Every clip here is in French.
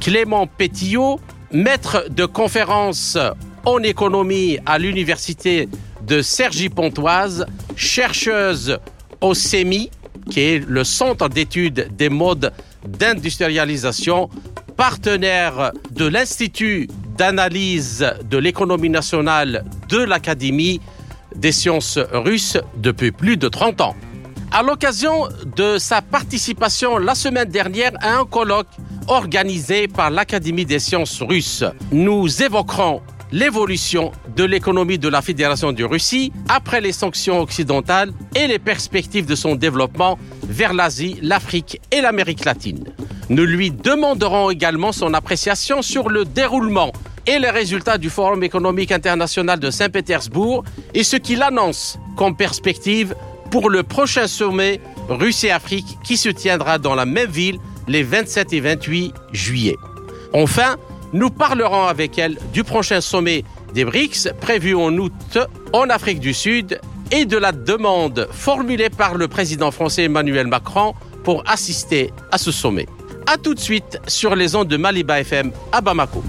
Clément Pétillot, maître de conférence en économie à l'université de Cergy-Pontoise, chercheuse au CEMI, qui est le Centre d'études des modes d'industrialisation, partenaire de l'Institut d'analyse de l'économie nationale de l'Académie des sciences russes depuis plus de 30 ans. À l'occasion de sa participation la semaine dernière à un colloque organisé par l'Académie des sciences russes, nous évoquerons l'évolution de l'économie de la Fédération de Russie après les sanctions occidentales et les perspectives de son développement vers l'Asie, l'Afrique et l'Amérique latine. Nous lui demanderons également son appréciation sur le déroulement et les résultats du Forum économique international de Saint-Pétersbourg et ce qu'il annonce comme perspective pour le prochain sommet Russie-Afrique qui se tiendra dans la même ville les 27 et 28 juillet. Enfin, nous parlerons avec elle du prochain sommet des BRICS prévu en août en Afrique du Sud et de la demande formulée par le président français Emmanuel Macron pour assister à ce sommet. A tout de suite sur les ondes de Maliba FM à Bamako.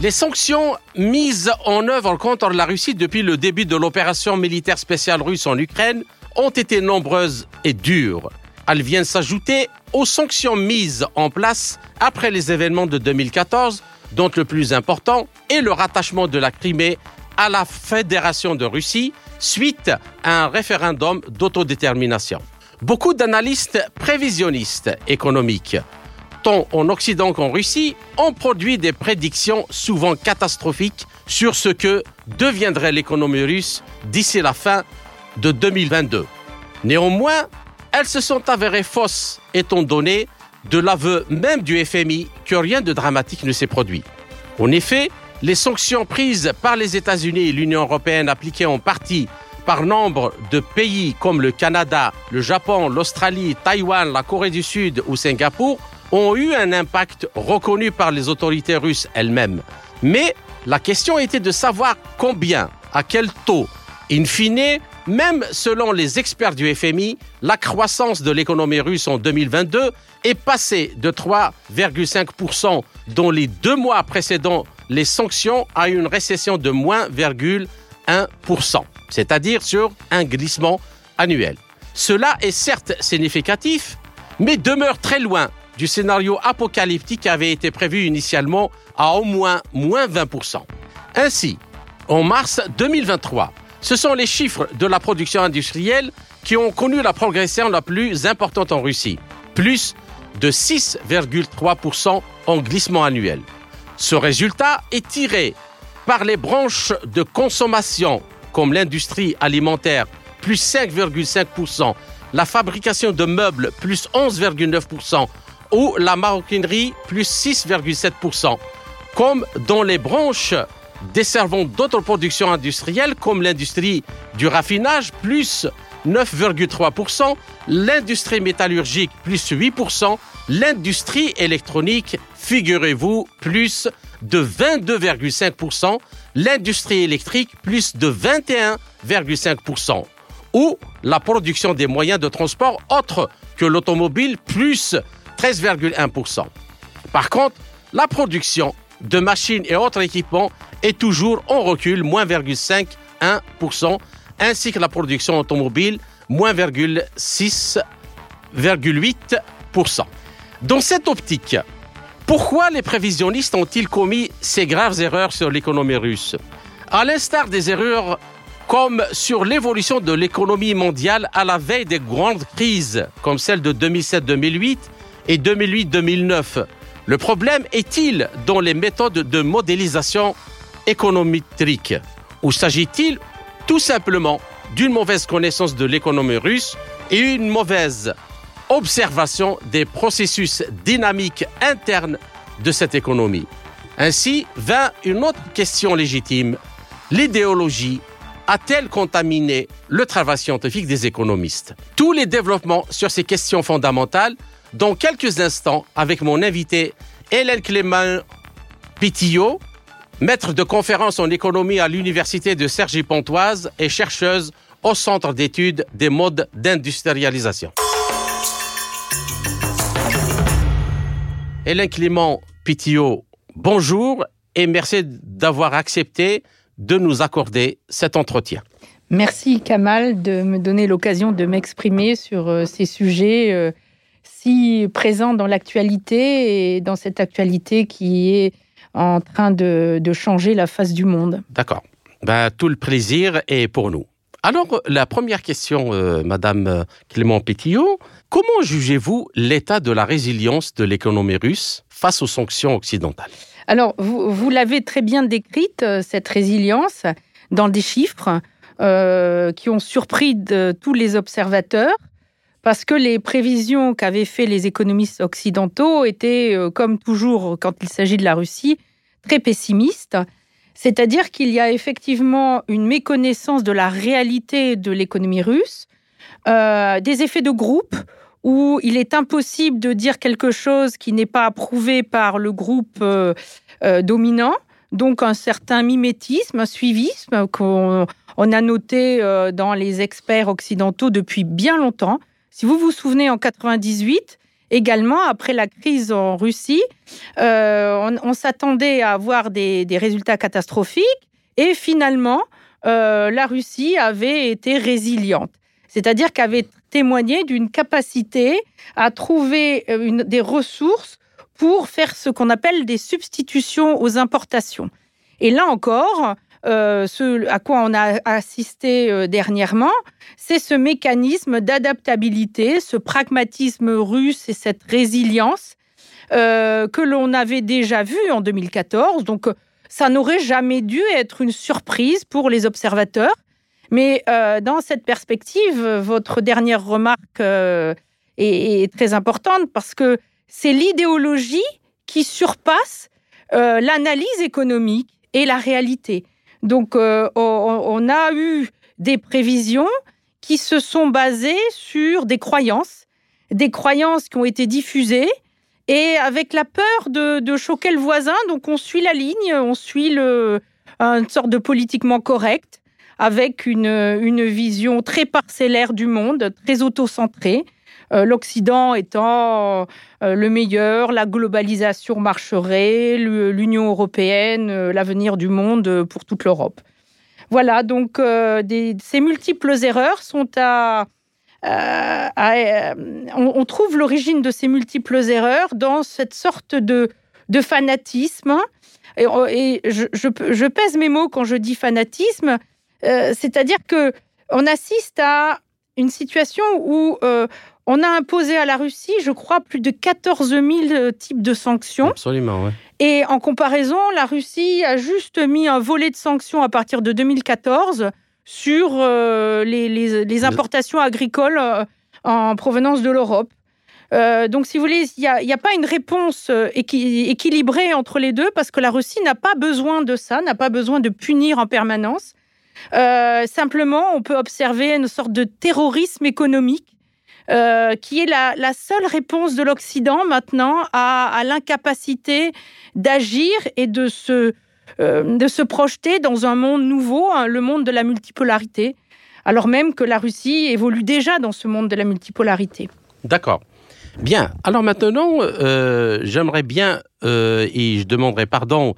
Les sanctions mises en œuvre contre la Russie depuis le début de l'opération militaire spéciale russe en Ukraine ont été nombreuses et dures. Elles viennent s'ajouter aux sanctions mises en place après les événements de 2014, dont le plus important est le rattachement de la Crimée à la Fédération de Russie suite à un référendum d'autodétermination. Beaucoup d'analystes prévisionnistes économiques tant en Occident qu'en Russie, ont produit des prédictions souvent catastrophiques sur ce que deviendrait l'économie russe d'ici la fin de 2022. Néanmoins, elles se sont avérées fausses étant donné de l'aveu même du FMI que rien de dramatique ne s'est produit. En effet, les sanctions prises par les États-Unis et l'Union européenne appliquées en partie par nombre de pays comme le Canada, le Japon, l'Australie, Taïwan, la Corée du Sud ou Singapour ont eu un impact reconnu par les autorités russes elles-mêmes. Mais la question était de savoir combien, à quel taux. In fine, même selon les experts du FMI, la croissance de l'économie russe en 2022 est passée de 3,5% dans les deux mois précédant les sanctions à une récession de moins 1%, c'est-à-dire sur un glissement annuel. Cela est certes significatif, mais demeure très loin du scénario apocalyptique qui avait été prévu initialement à au moins moins 20%. Ainsi, en mars 2023, ce sont les chiffres de la production industrielle qui ont connu la progression la plus importante en Russie, plus de 6,3% en glissement annuel. Ce résultat est tiré par les branches de consommation comme l'industrie alimentaire, plus 5,5%, la fabrication de meubles, plus 11,9%, ou la maroquinerie, plus 6,7%, comme dans les branches desservant d'autres productions industrielles comme l'industrie du raffinage, plus 9,3%, l'industrie métallurgique, plus 8%, l'industrie électronique, figurez-vous, plus de 22,5%, l'industrie électrique, plus de 21,5%, ou la production des moyens de transport autres que l'automobile, plus 13,1%. Par contre, la production de machines et autres équipements est toujours en recul, moins 1%, ainsi que la production automobile, moins 6,8%. Dans cette optique, pourquoi les prévisionnistes ont-ils commis ces graves erreurs sur l'économie russe? À l'instar des erreurs comme sur l'évolution de l'économie mondiale à la veille des grandes crises, comme celle de 2007-2008 et 2008-2009. Le problème est-il dans les méthodes de modélisation économétrique? Ou s'agit-il tout simplement d'une mauvaise connaissance de l'économie russe et une mauvaise observation des processus dynamiques internes de cette économie? Ainsi vint une autre question légitime. L'idéologie a-t-elle contaminé le travail scientifique des économistes? Tous les développements sur ces questions fondamentales dans quelques instants avec mon invité Hélène Clément Pitillot, maître de conférence en économie à l'Université de Cergy-Pontoise et chercheuse au Centre d'études des modes d'industrialisation. Hélène Clément Pitillot, bonjour et merci d'avoir accepté de nous accorder cet entretien. Merci Kamal de me donner l'occasion de m'exprimer sur euh, ces sujets euh, si présents dans l'actualité et dans cette actualité qui est en train de, changer la face du monde. D'accord. Ben, tout le plaisir est pour nous. Alors, la première question, euh, Madame Clément Pétillot, comment jugez-vous l'état de la résilience de l'économie russe face aux sanctions occidentales? Alors, vous, l'avez très bien décrite, euh, cette résilience, dans des chiffres euh, qui ont surpris de, tous les observateurs parce que les prévisions qu'avaient fait les économistes occidentaux étaient, comme toujours quand il s'agit de la Russie, très pessimistes. C'est-à-dire qu'il y a effectivement une méconnaissance de la réalité de l'économie russe, euh, des effets de groupe où il est impossible de dire quelque chose qui n'est pas approuvé par le groupe euh, euh, dominant. Donc un certain mimétisme, un suivisme qu'on on a noté dans les experts occidentaux depuis bien longtemps. Si vous vous souvenez, en 98, également, après la crise en Russie, euh, on, s'attendait à avoir des, résultats catastrophiques et finalement, euh, la Russie avait été résiliente. C'est-à-dire qu'elle avait témoigné d'une capacité à trouver euh, des ressources pour faire ce qu'on appelle des substitutions aux importations. Et là encore, euh, ce à quoi on a assisté euh, dernièrement, c'est ce mécanisme d'adaptabilité, ce pragmatisme russe et cette résilience euh, que l'on avait déjà vu en 2014. Donc, ça n'aurait jamais dû être une surprise pour les observateurs. Mais dans cette perspective, votre dernière remarque est, très importante parce que c'est l'idéologie qui surpasse l'analyse économique et la réalité. Donc, euh, on, a eu des prévisions qui se sont basées sur des croyances, des croyances qui ont été diffusées et avec la peur de, choquer le voisin. Donc, on suit la ligne, on suit une sorte de politiquement correct avec une, une vision très parcellaire du monde, très autocentrée. Euh, l'Occident étant euh, le meilleur, la globalisation marcherait, l'Union européenne, euh, l'avenir du monde pour toute l'Europe. Voilà, donc ces multiples erreurs sont à... on, trouve l'origine de ces multiples erreurs dans cette sorte de, fanatisme. Et, je, pèse mes mots quand je dis fanatisme, c'est-à-dire que on assiste à une situation où on a imposé à la Russie, je crois, plus de 14 000 euh, types de sanctions. Absolument, oui. Et en comparaison, la Russie a juste mis un volet de sanctions à partir de 2014 sur euh, les, importations agricoles euh, en provenance de l'Europe. donc, si vous voulez, il n'y a, pas une réponse équilibrée entre les deux parce que la Russie n'a pas besoin de ça, n'a pas besoin de punir en permanence. Simplement, on peut observer une sorte de terrorisme économique euh, qui est la, seule réponse de l'Occident maintenant à, l'incapacité d'agir et de se, euh, de se projeter dans un monde nouveau, hein, le monde de la multipolarité, alors même que la Russie évolue déjà dans ce monde de la multipolarité. D'accord. Bien. Alors maintenant, euh, j'aimerais bien, et je demanderai pardon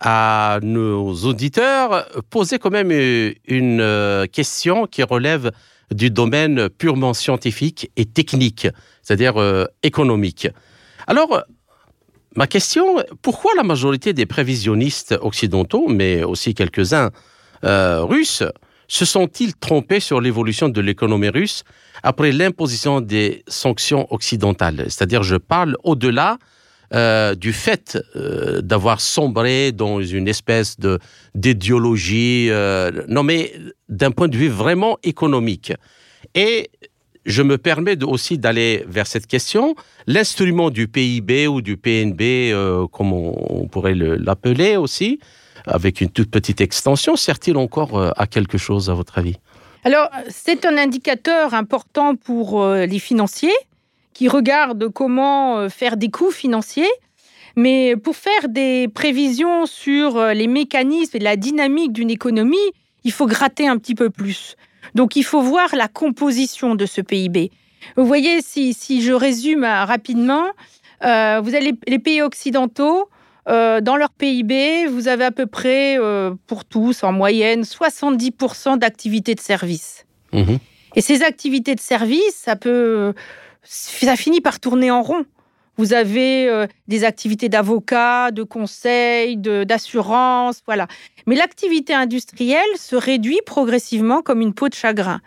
à nos auditeurs, poser quand même une question qui relève du domaine purement scientifique et technique, c'est-à-dire euh, économique. Alors, ma question, pourquoi la majorité des prévisionnistes occidentaux, mais aussi quelques-uns euh, russes, se sont-ils trompés sur l'évolution de l'économie russe après l'imposition des sanctions occidentales? C'est-à-dire, je parle au-delà euh, du fait euh, d'avoir sombré dans une espèce de d'idéologie, euh, non mais d'un point de vue vraiment économique. Et je me permets aussi d'aller vers cette question. L'instrument du PIB ou du PNB, comme on, pourrait l'appeler aussi, avec une toute petite extension, sert-il encore à quelque chose, à votre avis? Alors, c'est un indicateur important pour les financiers qui regardent comment faire des coûts financiers. Mais pour faire des prévisions sur les mécanismes et la dynamique d'une économie, il faut gratter un petit peu plus. Donc il faut voir la composition de ce PIB. Vous voyez, si, je résume euh, rapidement, euh, vous avez les, pays occidentaux, euh, dans leur PIB, vous avez à peu près, pour tous, en moyenne, 70% d'activités de service. Mhm. Et ces activités de service, ça peut, ça finit par tourner en rond. Vous avez euh, des activités d'avocat, de conseil, d'assurance, voilà. Mais l'activité industrielle se réduit progressivement comme une peau de chagrin.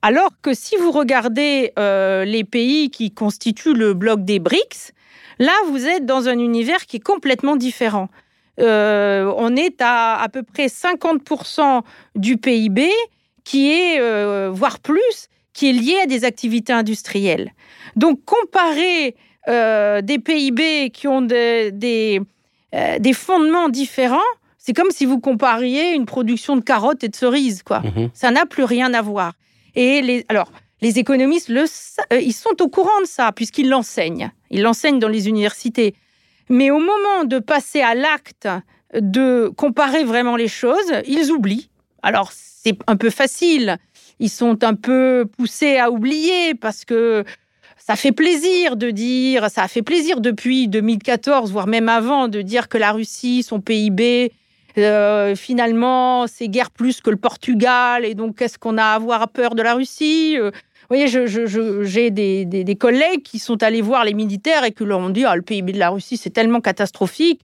Alors que si vous regardez euh, les pays qui constituent le bloc des BRICS, là, vous êtes dans un univers qui est complètement différent. Euh, on est à à peu près 50% du PIB qui est, voire plus, qui est lié à des activités industrielles. Donc, comparer euh, des PIB qui ont des, des, euh, fondements différents, c'est comme si vous compariez une production de carottes et de cerises, quoi. Mhm. Ça n'a plus rien à voir. Et les, alors, les économistes, le, euh, ils sont au courant de ça, puisqu'ils l'enseignent. Ils l'enseignent dans les universités. Mais au moment de passer à l'acte de comparer vraiment les choses, ils oublient. Alors, c'est un peu facile. Ils sont un peu poussés à oublier parce que ça fait plaisir de dire, ça a fait plaisir depuis 2014, voire même avant, de dire que la Russie, son PIB, euh, finalement, c'est guère plus que le Portugal, et donc qu'est-ce qu'on a à avoir peur de la Russie euh, Vous voyez, j'ai des, collègues qui sont allés voir les militaires et qui leur ont dit ah, le PIB de la Russie, c'est tellement catastrophique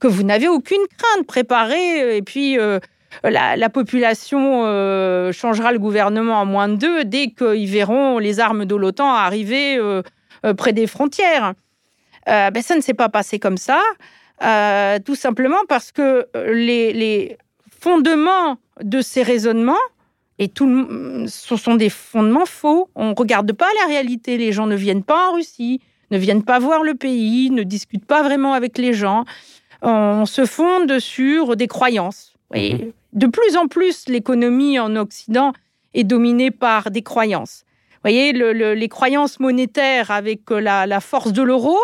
que vous n'avez aucune crainte, préparée. Et puis, euh, la, population euh, changera le gouvernement en moins de deux dès qu'ils verront les armes de l'OTAN arriver euh, euh, près des frontières. ben, ça ne s'est pas passé comme ça, tout simplement parce que les, fondements de ces raisonnements, et tout, ce sont des fondements faux. On ne regarde pas la réalité. Les gens ne viennent pas en Russie, ne viennent pas voir le pays, ne discutent pas vraiment avec les gens. On se fonde sur des croyances. Mhm de plus en plus, l'économie en Occident est dominée par des croyances. Vous voyez, les croyances monétaires avec euh, la, force de l'euro.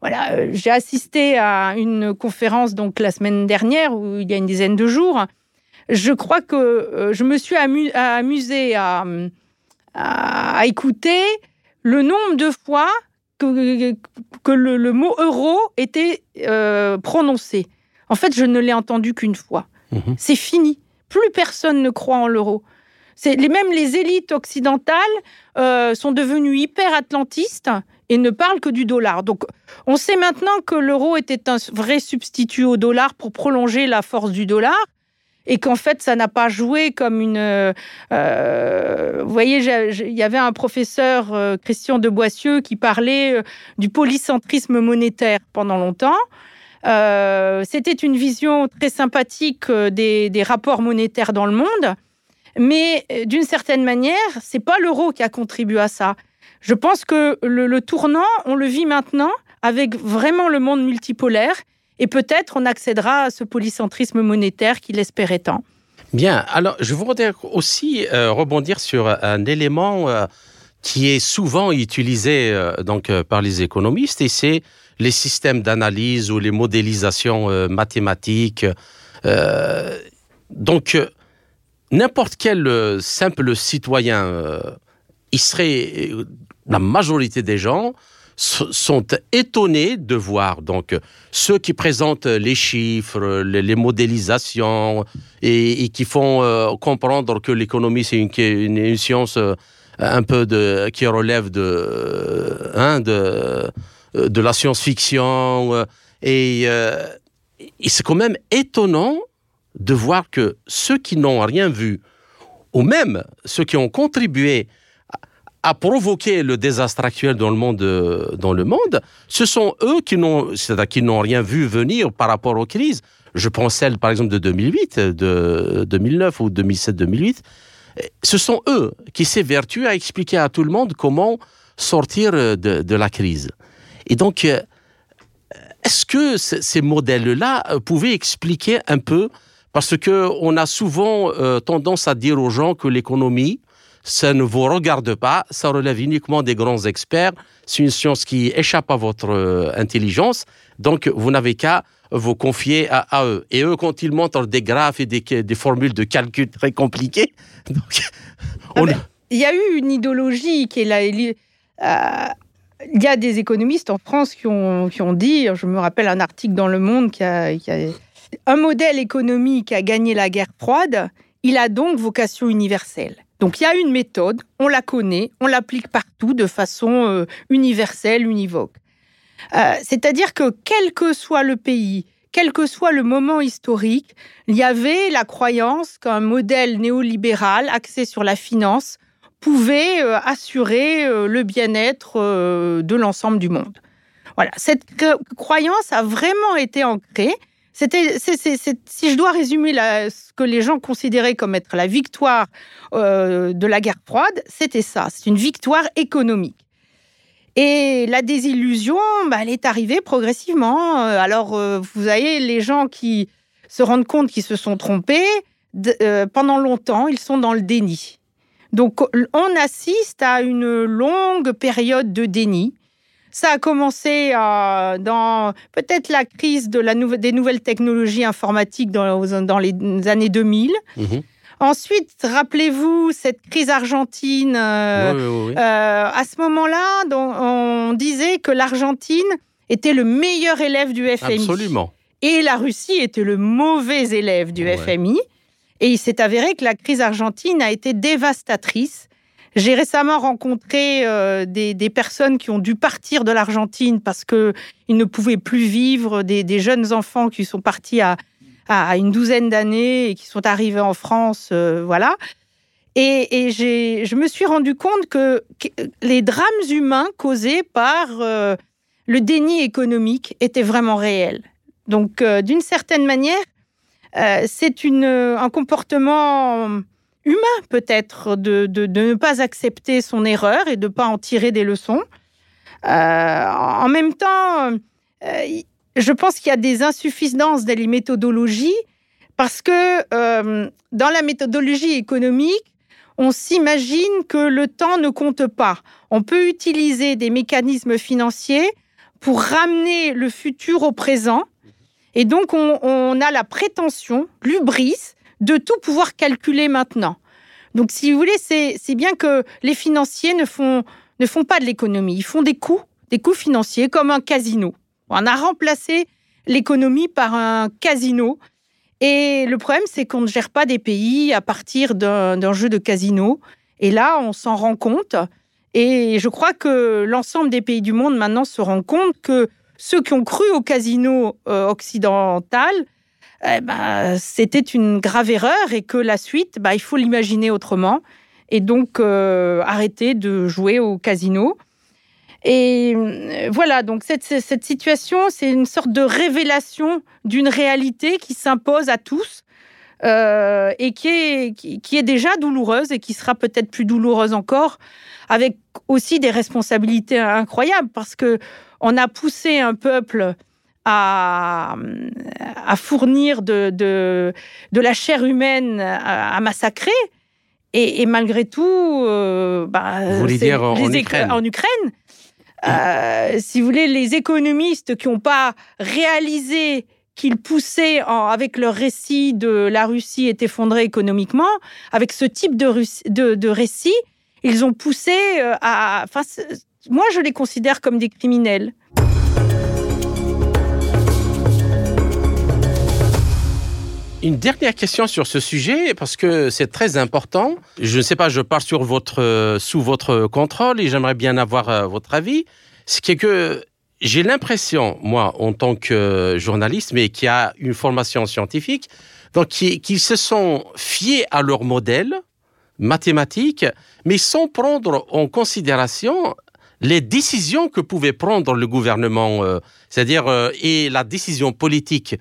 Voilà, euh, j'ai assisté à une conférence donc la semaine dernière, où il y a une dizaine de jours. Je crois que euh, je me suis amusée à, écouter le nombre de fois que le, mot euro était prononcé. En fait, je ne l'ai entendu qu'une fois. Mhm. C'est fini. Plus personne ne croit en l'euro. C'est les, même les élites occidentales euh, sont devenues hyper atlantistes et ne parlent que du dollar. Donc, on sait maintenant que l'euro était un vrai substitut au dollar pour prolonger la force du dollar et qu'en fait, ça n'a pas joué comme une. Euh, vous voyez, il y avait un professeur, euh, Christian de Boissieu, qui parlait du polycentrisme monétaire pendant longtemps. Euh, c'était une vision très sympathique euh, des, rapports monétaires dans le monde, mais euh, d'une certaine manière, c'est pas l'euro qui a contribué à ça. Je pense que le, tournant, on le vit maintenant avec vraiment le monde multipolaire, et peut-être on accédera à ce polycentrisme monétaire qu'il espérait tant. Bien, alors je voudrais aussi rebondir sur un élément qui est souvent utilisé donc par les économistes, et c'est les systèmes d'analyse ou les modélisations euh, mathématiques. Euh, donc, euh, n'importe quel simple citoyen, il serait, la majorité des gens sont étonnés de voir donc ceux qui présentent les chiffres, les, modélisations et, qui font comprendre que l'économie c'est une, science un peu de qui relève de, hein, de de la science-fiction. Euh, euh, et, c'est quand même étonnant de voir que ceux qui n'ont rien vu, ou même ceux qui ont contribué à provoquer le désastre actuel dans le monde, dans le monde ce sont eux qui n'ont, qui n'ont rien vu venir par rapport aux crises. Je prends celle, par exemple, de 2008, de 2009 ou 2007-2008. ce sont eux qui s'évertuent à expliquer à tout le monde comment sortir de, la crise. Et donc, euh, est-ce que ces modèles-là euh, pouvaient expliquer un peu, parce que on a souvent euh, tendance à dire aux gens que l'économie, ça ne vous regarde pas, ça relève uniquement des grands experts, c'est une science qui échappe à votre intelligence, donc vous n'avez qu'à vous confier à, eux. Et eux, quand ils montrent des graphes et des, des formules de calcul très compliquées, donc, ah ben, il y a eu une idéologie qui est là. Euh, il y a des économistes en France qui ont, qui ont dit, je me rappelle un article dans Le Monde qui a, qui un modèle économique a gagné la guerre froide, il a donc vocation universelle. Donc il y a une méthode, on la connaît, on l'applique partout de façon euh, universelle, univoque. Euh, c'est-à-dire que quel que soit le pays, quel que soit le moment historique, il y avait la croyance qu'un modèle néolibéral axé sur la finance pouvait euh, assurer euh, le bien-être de l'ensemble du monde. Voilà, cette croyance a vraiment été ancrée. C'était, si je dois résumer ce que les gens considéraient comme être la victoire de la guerre froide, c'était ça. C'est une victoire économique. Et la désillusion, bah, elle est arrivée progressivement. Euh, alors, euh, vous avez les gens qui se rendent compte qu'ils se sont trompés. Euh, pendant longtemps, ils sont dans le déni. Donc, on assiste à une longue période de déni. Ça a commencé dans peut-être la crise de la des nouvelles technologies informatiques dans, dans les années 2000. Ensuite, rappelez-vous cette crise argentine. Euh, euh, à ce moment-là, on disait que l'Argentine était le meilleur élève du FMI. Absolument. Et la Russie était le mauvais élève du FMI. Et il s'est avéré que la crise argentine a été dévastatrice. J'ai récemment rencontré euh, des, personnes qui ont dû partir de l'Argentine parce qu'ils ne pouvaient plus vivre, des, jeunes enfants qui sont partis à, une douzaine d'années et qui sont arrivés en France, euh, voilà. Et, je me suis rendu compte que, les drames humains causés par euh, le déni économique étaient vraiment réels. Donc, d'une certaine manière, c'est un comportement humain peut-être de, ne pas accepter son erreur et de ne pas en tirer des leçons. en même temps, je pense qu'il y a des insuffisances dans les méthodologies parce que euh, dans la méthodologie économique, on s'imagine que le temps ne compte pas. On peut utiliser des mécanismes financiers pour ramener le futur au présent. Et donc, on, a la prétention, l'ubris, de tout pouvoir calculer maintenant. Donc, si vous voulez, c'est bien que les financiers ne font, ne font pas de l'économie. Ils font des coûts, des coûts financiers comme un casino. On a remplacé l'économie par un casino. Et le problème, c'est qu'on ne gère pas des pays à partir d'un jeu de casino. Et là, on s'en rend compte. Et je crois que l'ensemble des pays du monde maintenant se rend compte que ceux qui ont cru au casino euh, occidental, eh ben, c'était une grave erreur et que la suite, bah, il faut l'imaginer autrement. Et donc, euh, arrêter de jouer au casino. Et euh, voilà, donc cette, cette situation, c'est une sorte de révélation d'une réalité qui s'impose à tous euh, et qui est, qui, est déjà douloureuse et qui sera peut-être plus douloureuse encore, avec aussi des responsabilités incroyables, parce que on a poussé un peuple à, à fournir de, de, de, la chair humaine à, massacrer. Et, malgré tout, euh, bah, Vous voulez dire en, Ukraine. en Ukraine euh, si vous voulez, les économistes qui n'ont pas réalisé qu'ils poussaient avec leur récit de la Russie est effondrée économiquement, avec ce type de, récit, ils ont poussé euh, à... Moi, je les considère comme des criminels. Une dernière question sur ce sujet, parce que c'est très important. Je ne sais pas, je votre, euh, sous votre contrôle et j'aimerais bien avoir euh, votre avis. C'est que j'ai l'impression, moi, en tant que journaliste, mais qui a une formation scientifique, donc qui, qui se sont fiés à leur modèle mathématique, mais sans prendre en considération les décisions que pouvait prendre le gouvernement, euh, c'est-à-dire et la décision politique,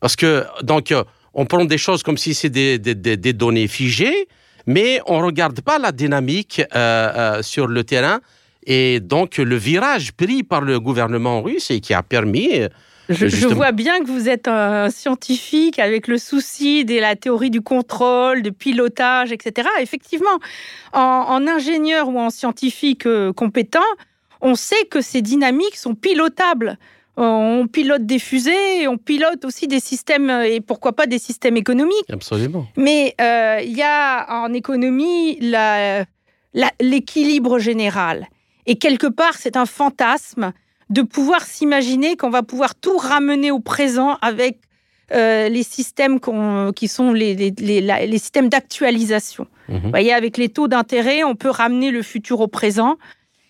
parce que donc on prend des choses comme si c'était des, données figées, mais on ne regarde pas la dynamique sur le terrain et donc le virage pris par le gouvernement russe et qui a permis je, vois bien que vous êtes un scientifique avec le souci de la théorie du contrôle, du pilotage, etc. Effectivement, en, ingénieur ou en scientifique euh, compétent, on sait que ces dynamiques sont pilotables. Euh, on pilote des fusées, on pilote aussi des systèmes, euh, et pourquoi pas des systèmes économiques. Absolument. Mais il y a en économie l'équilibre général. Et quelque part, c'est un fantasme de pouvoir s'imaginer qu'on va pouvoir tout ramener au présent avec euh, les systèmes qui sont les, les, systèmes d'actualisation. Mhm. Vous voyez, avec les taux d'intérêt, on peut ramener le futur au présent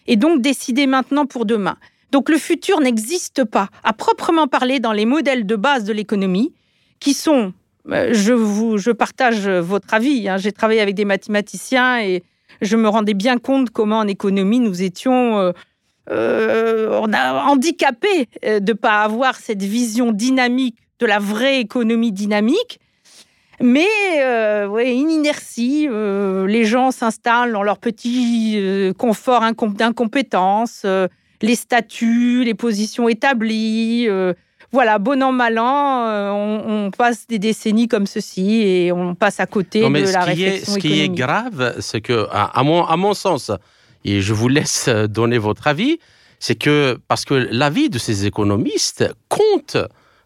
et donc décider maintenant pour demain. Donc le futur n'existe pas à proprement parler dans les modèles de base de l'économie qui sont, euh, je, vous, je partage votre avis, hein. j'ai travaillé avec des mathématiciens et je me rendais bien compte comment en économie nous étions... Euh, euh, on a handicapé euh, de ne pas avoir cette vision dynamique de la vraie économie dynamique. Mais euh, une inertie, les gens s'installent dans leur petit confort d'incompétence, les statuts, les positions établies. Voilà, bon an, mal an, on, passe des décennies comme ceci et on passe à côté de la réflexion Ce qui est grave, c'est que, à, mon, à mon sens, et je vous laisse donner votre avis, c'est que parce que l'avis de ces économistes compte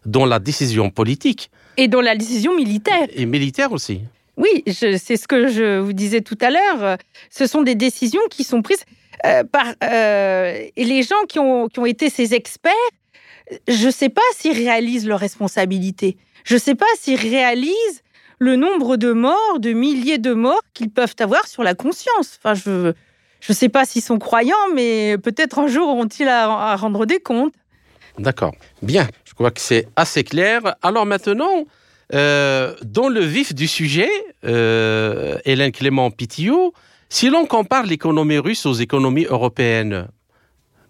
dans la décision politique. Et dans la décision militaire. Et militaire aussi. Oui, c'est ce que je vous disais tout à l'heure. Ce sont des décisions qui sont prises euh, par euh, et les gens qui ont, qui ont été ces experts. Je ne sais pas s'ils réalisent leurs responsabilités. Je ne sais pas s'ils réalisent le nombre de morts, de milliers de morts qu'ils peuvent avoir sur la conscience. Enfin, je ne sais pas s'ils sont croyants, mais peut-être un jour auront-ils à, rendre des comptes. D'accord. Bien, je crois que c'est assez clair. Alors maintenant, euh, dans le vif du sujet, euh, Hélène Clément Pitillot, si l'on compare l'économie russe aux économies européennes,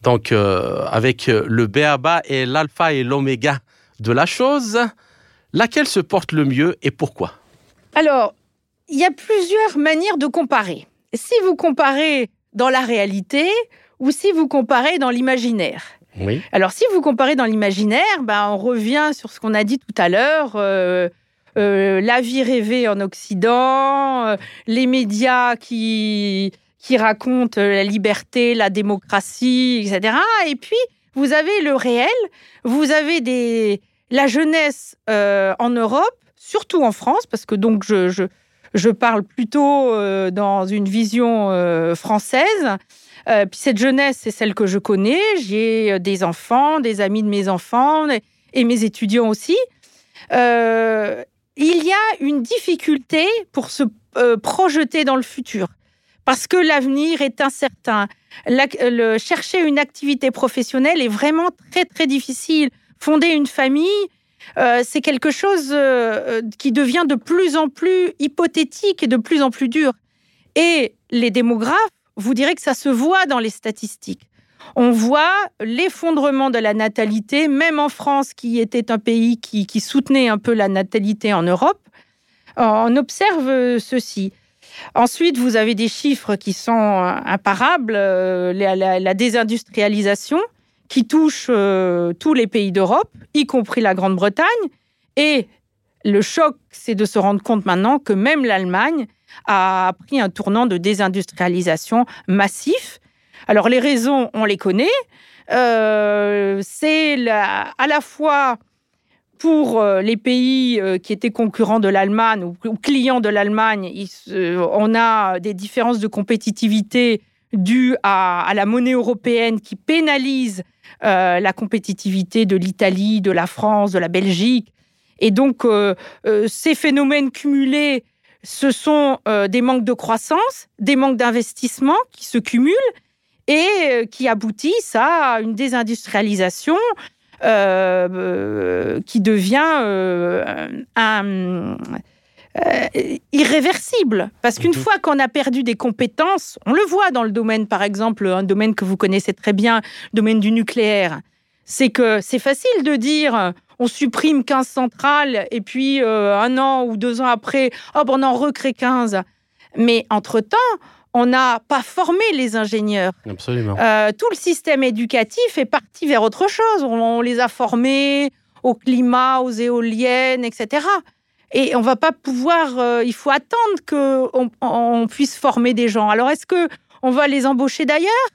donc euh, avec le BABA et l'alpha et l'oméga de la chose, laquelle se porte le mieux et pourquoi? Alors, il y a plusieurs manières de comparer. Si vous comparez dans la réalité ou si vous comparez dans l'imaginaire. Oui. Alors, si vous comparez dans l'imaginaire, ben, on revient sur ce qu'on a dit tout à l'heure. Euh, euh, la vie rêvée en Occident, euh, les médias qui, qui racontent la liberté, la démocratie, etc. Et puis, vous avez le réel, vous avez la jeunesse en Europe, surtout en France, parce que donc je, parle plutôt euh, dans une vision euh, française. Euh, puis cette jeunesse, c'est celle que je connais. J'ai des enfants, des amis de mes enfants et mes étudiants aussi. il y a une difficulté pour se projeter dans le futur parce que l'avenir est incertain. chercher une activité professionnelle est vraiment très très difficile. Fonder une famille, euh, c'est quelque chose euh, qui devient de plus en plus hypothétique et de plus en plus dur. Et les démographes vous direz que ça se voit dans les statistiques. On voit l'effondrement de la natalité, même en France, qui était un pays qui, soutenait un peu la natalité en Europe. On observe ceci. Ensuite, vous avez des chiffres qui sont imparables, euh, la désindustrialisation qui touche euh, tous les pays d'Europe, y compris la Grande-Bretagne. Et le choc, c'est de se rendre compte maintenant que même l'Allemagne a pris un tournant de désindustrialisation massif. Alors les raisons, on les connaît. Euh, c'est à la fois pour euh, les pays qui étaient concurrents de l'Allemagne ou, clients de l'Allemagne, on a des différences de compétitivité dues à la monnaie européenne qui pénalise euh, la compétitivité de l'Italie, de la France, de la Belgique. Et donc, euh, euh, ces phénomènes cumulés, ce sont des manques de croissance, des manques d'investissement qui se cumulent et qui aboutissent à une désindustrialisation qui devient un euh, irréversible. Parce qu'une mhm. fois qu'on a perdu des compétences, on le voit dans le domaine, par exemple, un domaine que vous connaissez très bien, le domaine du nucléaire, c'est que c'est facile de dire euh, on supprime 15 centrales et puis euh, un an ou deux ans après, hop, on en recrée 15. Mais entre-temps, on n'a pas formé les ingénieurs. Absolument. Euh, tout le système éducatif est parti vers autre chose. On, les a formés au climat, aux éoliennes, etc. Et on va pas pouvoir. euh, il faut attendre que on, on puisse former des gens. Alors est-ce que on va les embaucher d'ailleurs?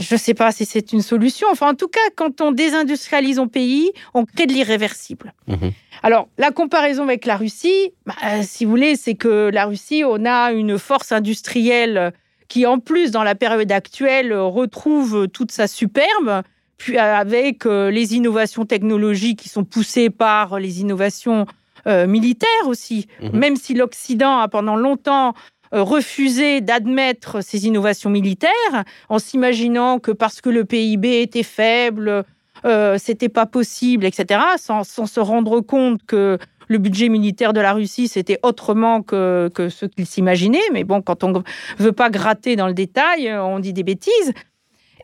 Je ne sais pas si c'est une solution. Enfin, en tout cas, quand on désindustrialise un pays, on crée de l'irréversible. Mhm. Alors, la comparaison avec la Russie, bah, euh, si vous voulez, c'est que la Russie, on a une force industrielle qui, en plus, dans la période actuelle, retrouve toute sa superbe, puis avec euh, les innovations technologiques qui sont poussées par les innovations euh, militaires aussi. Mhm. Même si l'Occident a pendant longtemps refusé d'admettre ces innovations militaires, en s'imaginant que parce que le PIB était faible, euh, c'était pas possible, etc., sans, sans se rendre compte que le budget militaire de la Russie, c'était autrement que, que ce qu'ils s'imaginaient. Mais bon, quand on veut pas gratter dans le détail, euh, on dit des bêtises.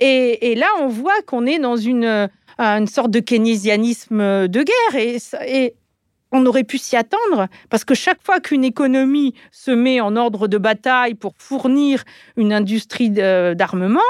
Et, et là, on voit qu'on est dans une, euh, une sorte de keynésianisme de guerre. Et, et on aurait pu s'y attendre, parce que chaque fois qu'une économie se met en ordre de bataille pour fournir une industrie d'armement,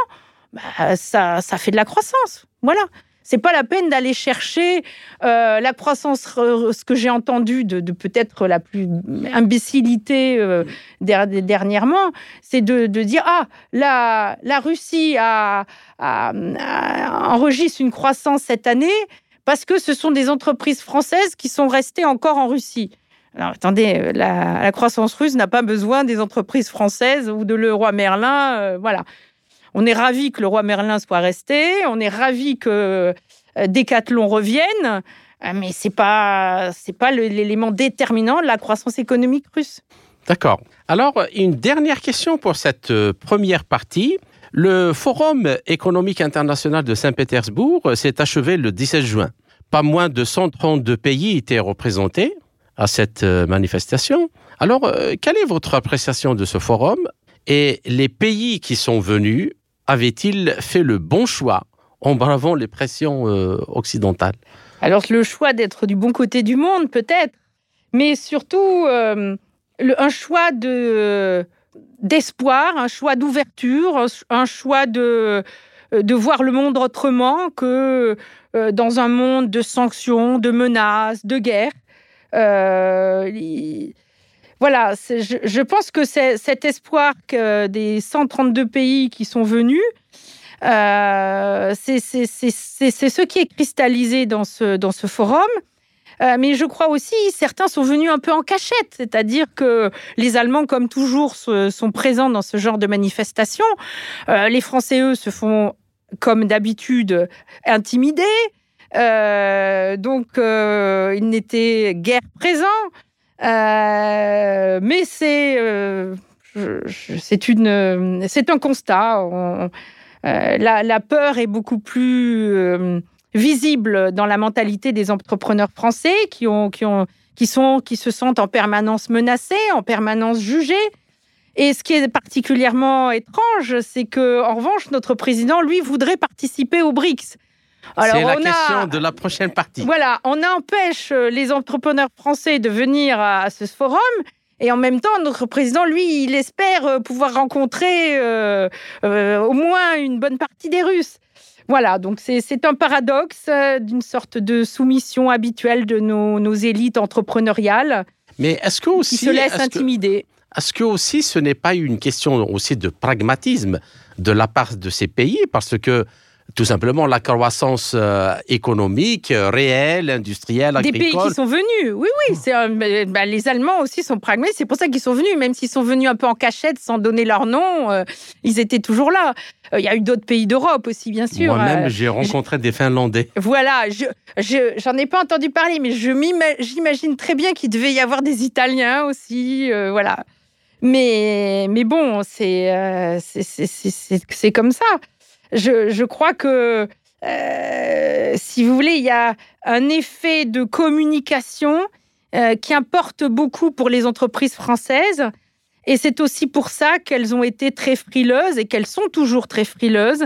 bah, ça, fait de la croissance. Voilà. C'est pas la peine d'aller chercher euh, la croissance, ce que j'ai entendu de, peut-être la plus imbécilité euh, der- dernièrement, c'est de, de dire ah la, la Russie a, a- a- enregistre une croissance cette année parce que ce sont des entreprises françaises qui sont restées encore en Russie. Alors attendez, euh, la, croissance russe n'a pas besoin des entreprises françaises ou de le roi Merlin. euh, voilà. On est ravi que le roi Merlin soit resté. On est ravi que euh, Décathlon revienne. Mais c'est pas pas l'élément déterminant de la croissance économique russe. D'accord. Alors, une dernière question pour cette première partie. Le Forum économique international de Saint-Pétersbourg s'est achevé le 17 juin. Pas moins de 132 pays étaient représentés à cette euh, manifestation. Alors, euh, quelle est votre appréciation de ce forum Et les pays qui sont venus avaient-ils fait le bon choix en bravant les pressions euh, occidentales? Alors le choix d'être du bon côté du monde peut-être, mais surtout un choix de d'espoir, un choix d'ouverture, un, choix de de voir le monde autrement que euh, dans un monde de sanctions, de menaces, de guerre. Euh, il- voilà, je, pense que cet espoir des 132 pays qui sont venus, euh, c'est ce qui est cristallisé dans ce, dans ce forum. Euh, mais je crois aussi, certains sont venus un peu en cachette, c'est-à-dire que les Allemands, comme toujours, sont présents dans ce genre de manifestations. Euh, les Français, eux, se font, comme d'habitude, intimider. Euh, donc, euh, ils n'étaient guère présents. Mais c'est c'est une c'est un constat. On- la, peur est beaucoup plus visible dans la mentalité des entrepreneurs français qui ont qui ont qui sont qui se sentent en permanence menacés, en permanence jugés. Et ce qui est particulièrement étrange, c'est que en revanche notre président lui voudrait participer aux BRICS. C'est la on a- question de la prochaine partie. voilà, on empêche euh, les entrepreneurs français de venir à ce forum. Et en même temps, notre président, lui, il espère euh, pouvoir rencontrer euh, euh, au moins une bonne partie des Russes. Voilà, donc c'est un paradoxe euh, d'une sorte de soumission habituelle de nos, nos élites entrepreneuriales Mais est-ce que qui aussi se laissent intimider. Est-ce que aussi ce n'est pas une question aussi de pragmatisme de la part de ces pays? Parce que tout simplement la croissance euh, économique euh, réelle, industrielle, Des pays agricole. qui sont venus, oui, oui. bah, les Allemands aussi sont pragmatiques. C'est pour ça qu'ils sont venus, même s'ils sont venus un peu en cachette, sans donner leur nom, euh, ils étaient toujours là. Euh, Il y a eu d'autres pays d'Europe aussi, bien sûr. Moi-même, Euh, j'ai rencontré des Finlandais. Voilà, je, je- j'en ai pas entendu parler, mais j'imagine très bien qu'il devait y avoir des Italiens aussi, euh, voilà. Mais, mais bon, euh, c'est comme ça. Je, crois que, euh, si vous voulez, il y a un effet de communication euh, qui importe beaucoup pour les entreprises françaises. Et c'est aussi pour ça qu'elles ont été très frileuses et qu'elles sont toujours très frileuses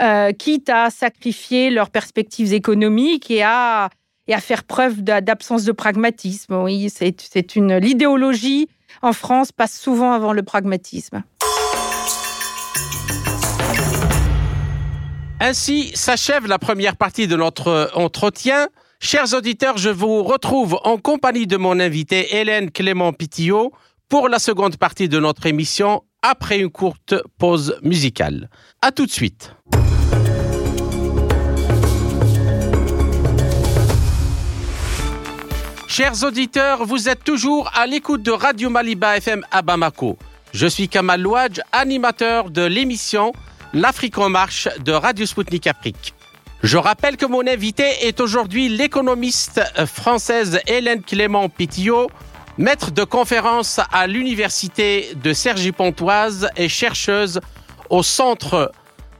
euh, quitte à sacrifier leurs perspectives économiques et à, et à faire preuve d'a- d'absence de pragmatisme. Oui, c'est une l'idéologie en France passe souvent avant le pragmatisme. Ainsi s'achève la première partie de notre entretien. Chers auditeurs, je vous retrouve en compagnie de mon invité Hélène Clément Pitillot pour la seconde partie de notre émission après une courte pause musicale. À tout de suite. Chers auditeurs, vous êtes toujours à l'écoute de Radio Maliba FM à. Je suis Kamal Louadj, animateur de l'émission L'Afrique en marche de Radio Sputnik Afrique. Je rappelle que mon invité est aujourd'hui l'économiste française Hélène Clément Pitillot, maître de conférence à l'université de Cergy-Pontoise et chercheuse au centre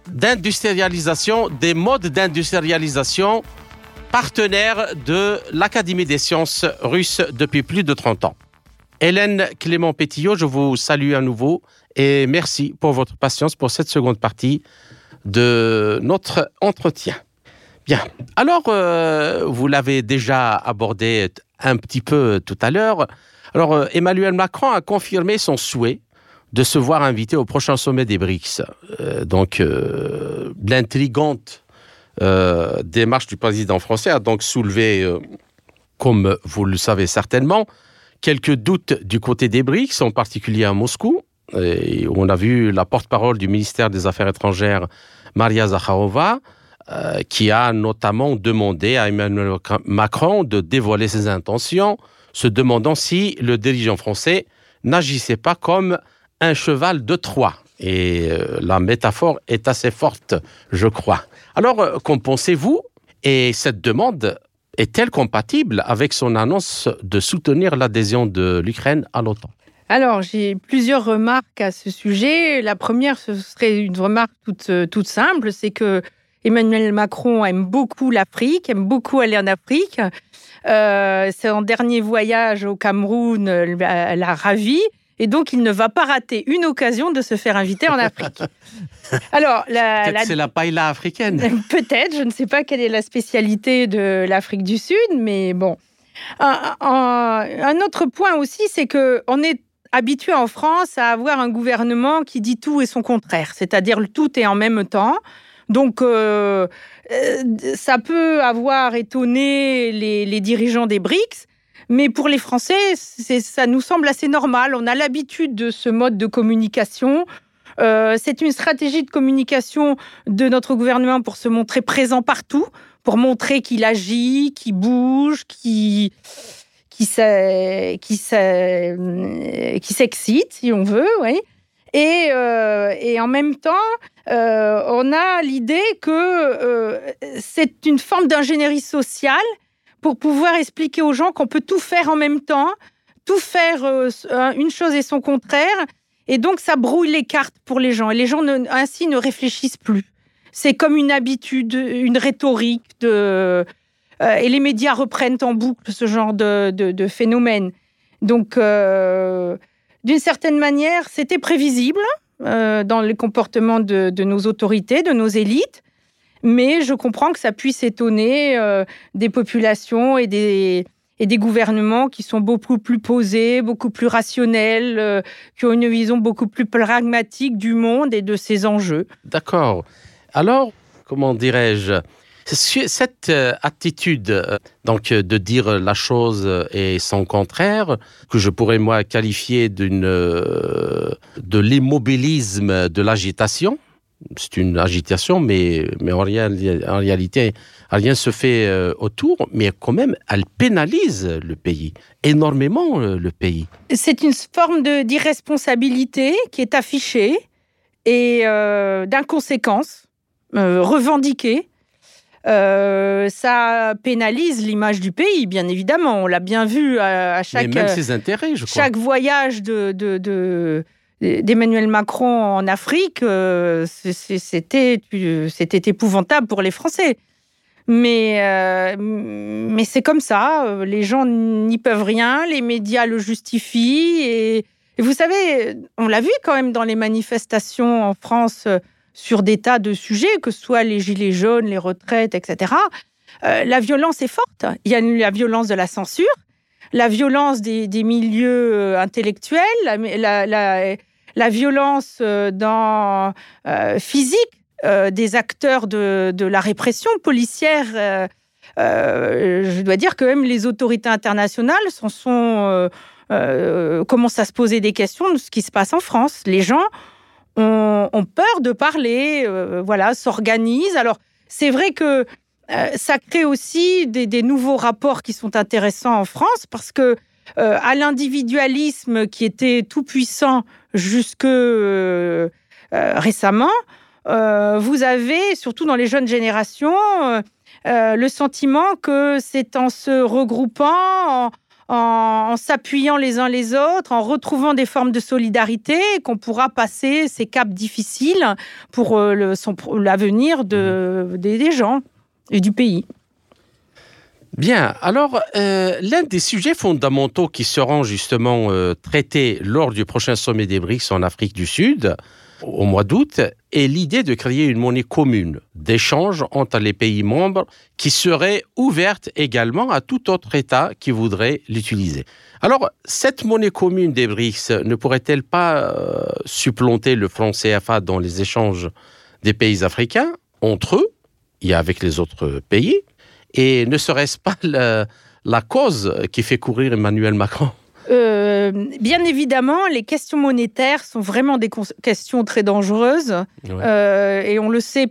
d'industrialisation des modes d'industrialisation partenaire de l'Académie des sciences russes depuis plus de 30 ans. Hélène Clément Pétillot, je vous salue à nouveau et merci pour votre patience pour cette seconde partie de notre entretien. Bien, alors euh, vous l'avez déjà abordé un petit peu tout à l'heure. Alors euh, Emmanuel Macron a confirmé son souhait de se voir invité au prochain sommet des BRICS. Euh, donc l'intrigante démarche du président français a donc soulevé, comme vous le savez certainement, quelques doutes du côté des BRICS, en particulier à Moscou. On a vu la porte-parole du ministère des Affaires étrangères, Maria Zakharova, euh, qui a notamment demandé à Emmanuel Macron de dévoiler ses intentions, se demandant si le dirigeant français n'agissait pas comme un cheval de Troie. Et la métaphore est assez forte, je crois. Alors, euh, qu'en pensez-vous? Et cette demande est-elle compatible avec son annonce de soutenir l'adhésion de l'Ukraine à l'OTAN? Alors, j'ai plusieurs remarques à ce sujet. La première, ce serait une remarque toute, euh, toute simple, c'est que Emmanuel Macron aime beaucoup l'Afrique, aime beaucoup aller en Afrique. Euh, son dernier voyage au Cameroun l'a ravi. Et donc, il ne va pas rater une occasion de se faire inviter en Afrique. Alors, la, c'est la paella africaine. Peut-être, je ne sais pas quelle est la spécialité de l'Afrique du Sud, mais bon. Un, autre point aussi, c'est que on est habitué en France à avoir un gouvernement qui dit tout et son contraire, c'est-à-dire le tout et en même temps. Donc, euh, euh, ça peut avoir étonné les, dirigeants des BRICS, mais pour les Français, ça nous semble assez normal. On a l'habitude de ce mode de communication. Euh, c'est une stratégie de communication de notre gouvernement pour se montrer présent partout, pour montrer qu'il agit, qu'il bouge, qu'il qui s'excite, si on veut, oui. Et, euh, et, en même temps, euh, on a l'idée que c'est une forme d'ingénierie sociale pour pouvoir expliquer aux gens qu'on peut tout faire en même temps, tout faire euh, une chose et son contraire. Et donc, ça brouille les cartes pour les gens. Et les gens ainsi ne réfléchissent plus. C'est comme une habitude, une rhétorique de. Euh, et les médias reprennent en boucle ce genre de, phénomène. Donc, euh, d'une certaine manière, c'était prévisible dans les comportements de, nos autorités, de nos élites mais je comprends que ça puisse étonner euh, des populations et des, et des gouvernements qui sont beaucoup plus posés, beaucoup plus rationnels, euh, qui ont une vision beaucoup plus pragmatique du monde et de ses enjeux. D'accord. Alors, comment dirais-je? Cette euh, attitude donc de dire la chose et son contraire que je pourrais moi qualifier d'une de l'immobilisme de l'agitation c'est une agitation, mais, mais en, réalité, rien se fait euh, autour, mais quand même, elle pénalise le pays, énormément euh, le pays. C'est une forme d'irresponsabilité qui est affichée et euh, d'inconséquence revendiquée. Ça pénalise l'image du pays, bien évidemment. On l'a bien vu à, chaque. Mais même ses intérêts, je crois. Chaque voyage de, de d'Emmanuel Macron en Afrique, euh, c'était épouvantable pour les Français. Mais, euh, mais c'est comme ça, les gens n'y peuvent rien, les médias le justifient. Et, vous savez, on l'a vu quand même dans les manifestations en France euh, sur des tas de sujets, que ce soit les gilets jaunes, les retraites, etc. la violence est forte. Il y a la violence de la censure, la violence des, milieux intellectuels, la, violence dans, physique des acteurs de, la répression policière. je dois dire que même les autorités internationales commencent à se poser des questions de ce qui se passe en France. Les gens ont, peur de parler, voilà, s'organisent. Alors c'est vrai que euh, ça crée aussi des, nouveaux rapports qui sont intéressants en France parce que euh, à l'individualisme qui était tout puissant jusque euh, récemment, vous avez surtout dans les jeunes générations le sentiment que c'est en se regroupant, en, s'appuyant les uns les autres, en retrouvant des formes de solidarité, qu'on pourra passer ces caps difficiles pour l'avenir de, des gens et du pays. Bien, alors euh, l'un des sujets fondamentaux qui seront justement euh, traités lors du prochain sommet des BRICS en Afrique du Sud, au mois d'août, est l'idée de créer une monnaie commune d'échange entre les pays membres qui serait ouverte également à tout autre État qui voudrait l'utiliser. Alors, cette monnaie commune des BRICS ne pourrait-elle pas euh, supplanter le franc CFA dans les échanges des pays africains entre eux et avec les autres pays? Et ne serait-ce pas la, cause qui fait courir Emmanuel Macron? Euh, bien évidemment, les questions monétaires sont vraiment des questions très dangereuses. Euh, et on le sait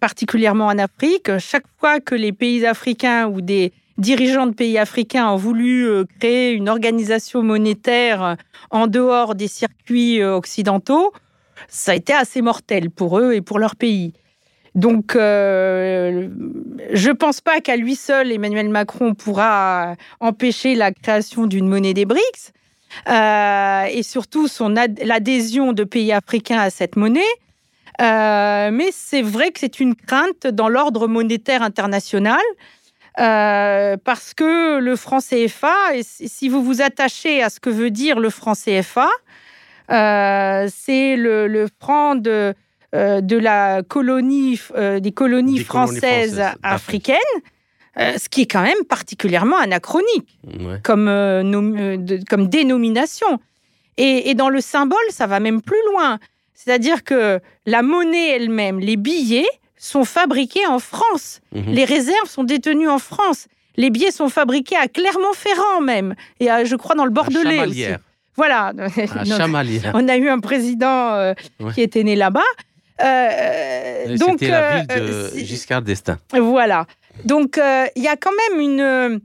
particulièrement en Afrique. Chaque fois que les pays africains ou des dirigeants de pays africains ont voulu euh, créer une organisation monétaire en dehors des circuits occidentaux, ça a été assez mortel pour eux et pour leur pays. Donc, euh, je ne pense pas qu'à lui seul, Emmanuel Macron pourra empêcher la création d'une monnaie des BRICS euh, et surtout son l'adhésion de pays africains à cette monnaie. Euh, mais c'est vrai que c'est une crainte dans l'ordre monétaire international. parce que le franc CFA, et si vous vous attachez à ce que veut dire le franc CFA, c'est le, franc de, de la colonie, euh, des colonies françaises, africaines, euh, ce qui est quand même particulièrement anachronique comme, comme dénomination. Et, dans le symbole, ça va même plus loin. C'est-à-dire que la monnaie elle-même, les billets, sont fabriqués en France. Mhm. Les réserves sont détenues en France. Les billets sont fabriqués à Clermont-Ferrand même, et je crois dans le Bordelais aussi. Voilà. On a eu un président qui était né là-bas. Euh, donc, C'était la ville de euh, Giscard d'Estaing. Voilà. Donc, euh, il y a quand même une.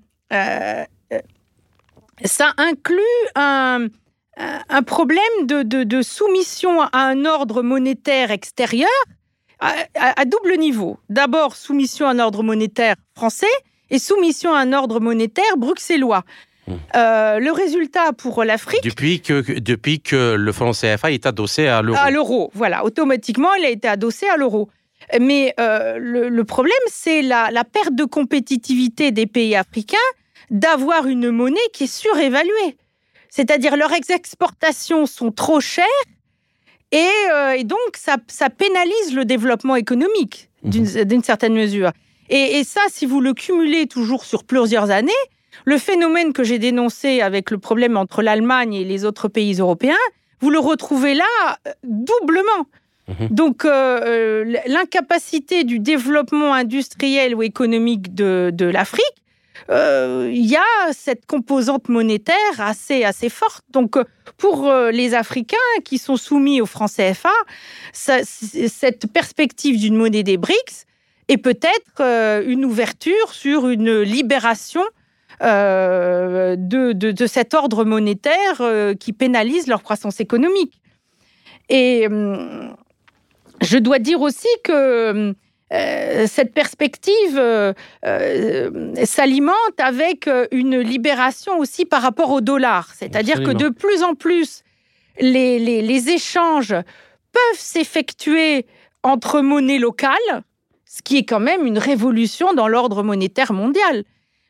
ça inclut un, un problème de, de, soumission à un ordre monétaire extérieur à, à double niveau. D'abord, soumission à un ordre monétaire français et soumission à un ordre monétaire bruxellois. Euh, le résultat pour l'Afrique. Depuis que, depuis que le franc CFA est adossé à l'euro. À l'euro, voilà. Automatiquement, il a été adossé à l'euro. Mais euh, le, problème, c'est la, perte de compétitivité des pays africains d'avoir une monnaie qui est surévaluée. C'est-à-dire leurs exportations sont trop chères et, euh, donc ça, pénalise le développement économique d'une mhm. certaine mesure. et, ça, si vous le cumulez toujours sur plusieurs années, le phénomène que j'ai dénoncé avec le problème entre l'Allemagne et les autres pays européens, vous le retrouvez là euh, doublement. Mhm. Donc, euh, euh, l'incapacité du développement industriel ou économique de, l'Afrique, il y a cette composante monétaire assez, assez forte. Donc, pour les Africains qui sont soumis au franc CFA, cette perspective d'une monnaie des BRICS est peut-être une ouverture sur une libération euh, de, cet ordre monétaire euh, qui pénalise leur croissance économique. Et hum, je dois dire aussi que euh, cette perspective s'alimente avec une libération aussi par rapport au dollar. C'est-à-dire que de plus en plus, les, les échanges peuvent s'effectuer entre monnaies locales, ce qui est quand même une révolution dans l'ordre monétaire mondial.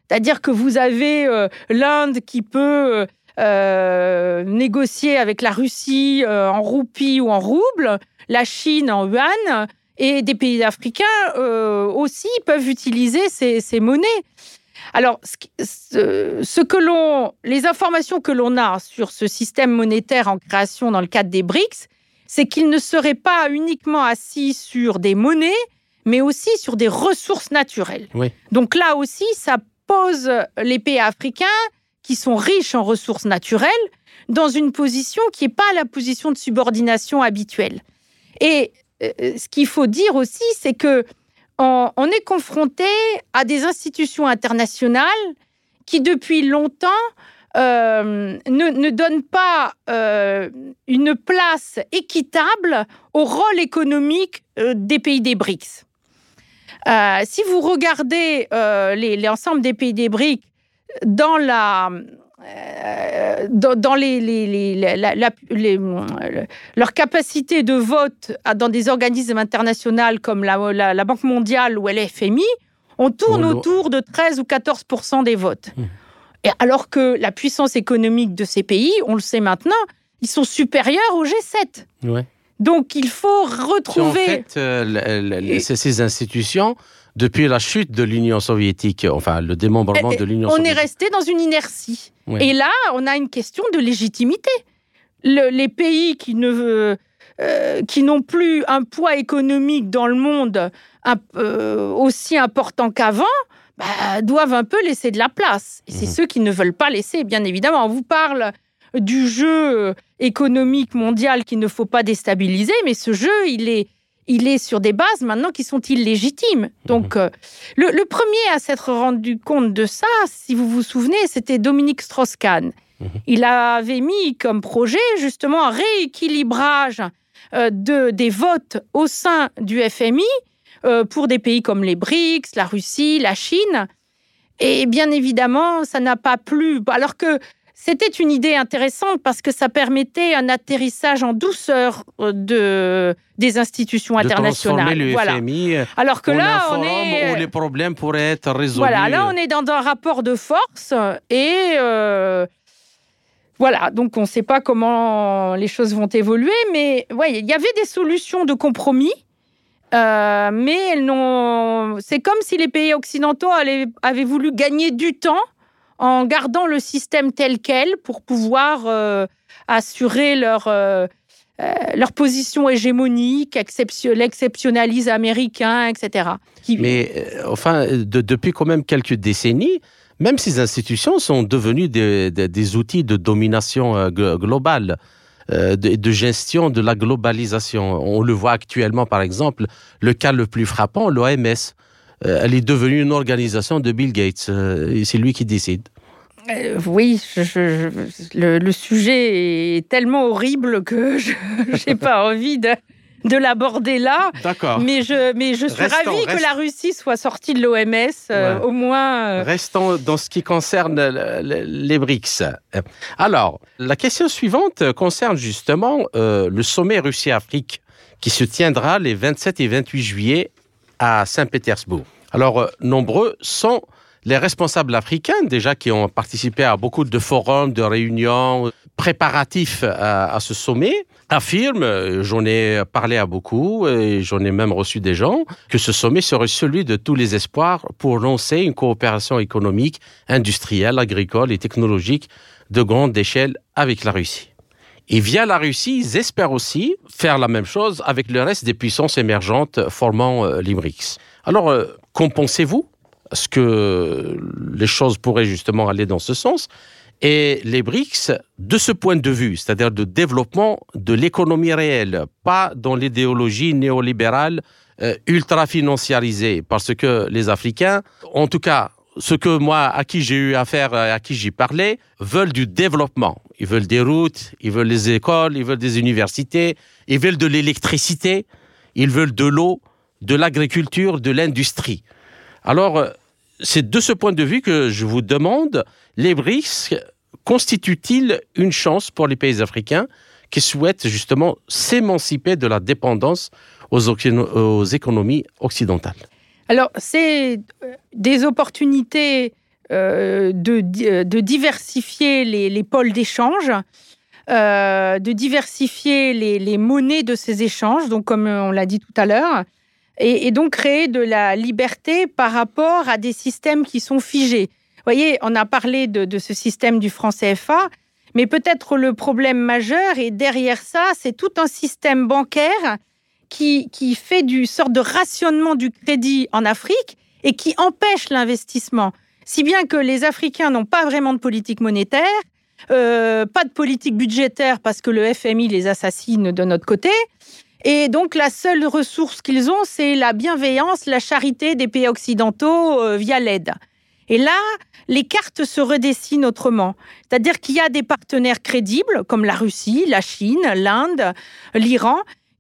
C'est-à-dire que vous avez euh, l'Inde qui peut euh, négocier avec la Russie euh, en roupies ou en roubles, la Chine en yuan, et des pays africains aussi peuvent utiliser ces, monnaies. Alors, ce, que l'on, les informations que l'on a sur ce système monétaire en création dans le cadre des BRICS, c'est qu'il ne serait pas uniquement assis sur des monnaies, mais aussi sur des ressources naturelles. Donc là aussi, ça pose les pays africains qui sont riches en ressources naturelles dans une position qui n'est pas la position de subordination habituelle. Et euh, ce qu'il faut dire aussi, c'est que on, est confronté à des institutions internationales qui, depuis longtemps, euh, ne, donnent pas euh, une place équitable au rôle économique des pays des BRICS. Si vous regardez l'ensemble des pays des BRICS dans la, euh, dans, les, les, leur capacité de vote dans des organismes internationaux comme la, la, Banque mondiale ou l'FMI, on tourne autour de 13 ou 14% des votes. Mmh. Et alors que la puissance économique de ces pays, on le sait maintenant, ils sont supérieurs au G7. Donc il faut retrouver. En fait, euh, ces institutions depuis la chute de l'Union soviétique, enfin le démembrement de l'Union soviétique. On est resté dans une inertie. Et là, on a une question de légitimité. les pays qui ne euh, qui n'ont plus un poids économique dans le monde euh, aussi important qu'avant, bah, doivent un peu laisser de la place. Et c'est mhm. ceux qui ne veulent pas laisser, bien évidemment. On vous parle du jeu économique mondial qu'il ne faut pas déstabiliser, mais ce jeu, il est, il est sur des bases maintenant qui sont illégitimes. Donc, mhm. euh, le, premier à s'être rendu compte de ça, si vous vous souvenez, c'était Dominique Strauss-Kahn. Mhm. Il avait mis comme projet justement un rééquilibrage euh, de, des votes au sein du FMI euh, pour des pays comme les BRICS, la Russie, la Chine. Et bien évidemment, ça n'a pas plu. Alors que c'était une idée intéressante parce que ça permettait un atterrissage en douceur euh, de, des institutions internationales. Le voilà. FMI Alors que là, on est où les problèmes pourraient être résolus. Voilà, là, on est dans un rapport de force et euh, voilà. Donc, on ne sait pas comment les choses vont évoluer, mais ouais, il y avait des solutions de compromis. Euh, mais elles n'ont. C'est comme si les pays occidentaux avaient voulu gagner du temps en gardant le système tel quel pour pouvoir euh, assurer leur, euh, euh, leur position hégémonique, l'exceptionnalisme américain, etc. Mais enfin, depuis quand même quelques décennies, même ces institutions sont devenues des, des, outils de domination globale. De, de, gestion de la globalisation. On le voit actuellement, par exemple, le cas le plus frappant, l'OMS. Euh, elle est devenue une organisation de Bill Gates. Euh, c'est lui qui décide. Euh, oui, le, sujet est tellement horrible que je n'ai pas envie de, de l'aborder là. D'accord. Mais je, mais je suis ravie que la Russie soit sortie de l'OMS, au moins. Restons dans ce qui concerne les BRICS. Alors, la question suivante concerne justement le sommet Russie-Afrique qui se tiendra les 27 et 28 juillet à Saint-Pétersbourg. Alors, euh, nombreux sont les responsables africains, déjà qui ont participé à beaucoup de forums, de réunions préparatifs à, ce sommet, affirment, euh, j'en ai parlé à beaucoup et j'en ai même reçu des gens, que ce sommet serait celui de tous les espoirs pour lancer une coopération économique, industrielle, agricole et technologique de grande échelle avec la Russie. Et via la Russie, ils espèrent aussi faire la même chose avec le reste des puissances émergentes formant euh, l'IMRIX. Alors, euh, qu'en pensez-vous? Est-ce que les choses pourraient justement aller dans ce sens? Et les BRICS, de ce point de vue, c'est-à-dire de développement de l'économie réelle, pas dans l'idéologie néolibérale euh, ultra financiarisée, parce que les Africains, en tout cas ce que moi, à qui j'ai eu affaire, à qui j'y parlais, veulent du développement. Ils veulent des routes, ils veulent des écoles, ils veulent des universités, ils veulent de l'électricité, ils veulent de l'eau, de l'agriculture, de l'industrie. Alors, euh, c'est de ce point de vue que je vous demande, les BRICS constituent-ils une chance pour les pays africains qui souhaitent justement s'émanciper de la dépendance aux économies occidentales? Alors, c'est euh, des opportunités euh, de, de, diversifier les, pôles d'échange, euh, de diversifier les, monnaies de ces échanges, donc comme on l'a dit tout à l'heure. et, donc créer de la liberté par rapport à des systèmes qui sont figés. Vous voyez, on a parlé de, ce système du franc CFA, mais peut-être le problème majeur, et derrière ça, c'est tout un système bancaire qui, fait du sort de rationnement du crédit en Afrique et qui empêche l'investissement. Si bien que les Africains n'ont pas vraiment de politique monétaire, euh, pas de politique budgétaire parce que le FMI les assassine de notre côté, et donc, la seule ressource qu'ils ont, c'est la bienveillance, la charité des pays occidentaux euh, via l'aide. Et là, les cartes se redessinent autrement. C'est-à-dire qu'il y a des partenaires crédibles, comme la Russie, la Chine, l'Inde, l'Iran,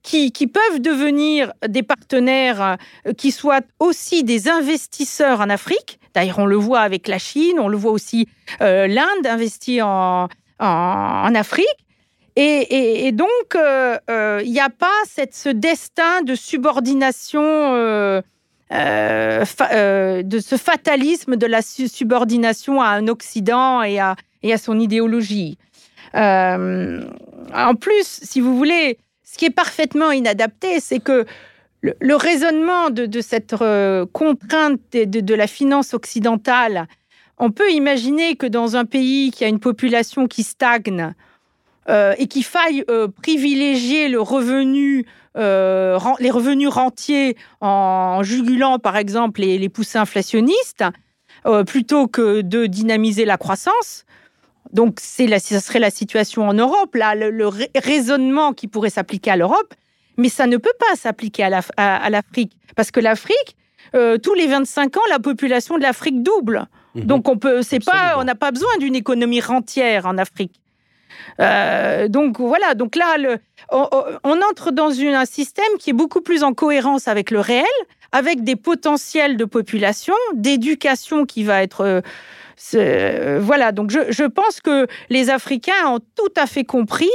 qui, peuvent devenir des partenaires euh, qui soient aussi des investisseurs en Afrique. D'ailleurs, on le voit avec la Chine, on le voit aussi euh, l'Inde investit en, Afrique. Et, donc, euh, il n'y a pas ce destin de subordination, de ce fatalisme de la subordination à un Occident et à son idéologie. en plus, si vous voulez, ce qui est parfaitement inadapté, c'est que le, raisonnement de, cette contrainte de, de, la finance occidentale, on peut imaginer que dans un pays qui a une population qui stagne, euh, et qu'il faille euh, privilégier le revenu, euh, les revenus rentiers en, jugulant, par exemple, les, poussins inflationnistes, plutôt que de dynamiser la croissance. Donc, c'est ce serait la situation en Europe, là, le, raisonnement qui pourrait s'appliquer à l'Europe, mais ça ne peut pas s'appliquer à l'Afrique, parce que l'Afrique, tous les 25 ans, la population de l'Afrique double. Mhm. Donc, on peut, c'est pas, on n'a pas besoin d'une économie rentière en Afrique. Euh, donc voilà, donc là, le, on, entre dans un système qui est beaucoup plus en cohérence avec le réel, avec des potentiels de population, d'éducation qui va être... Euh, euh, voilà, donc je, pense que les Africains ont tout à fait compris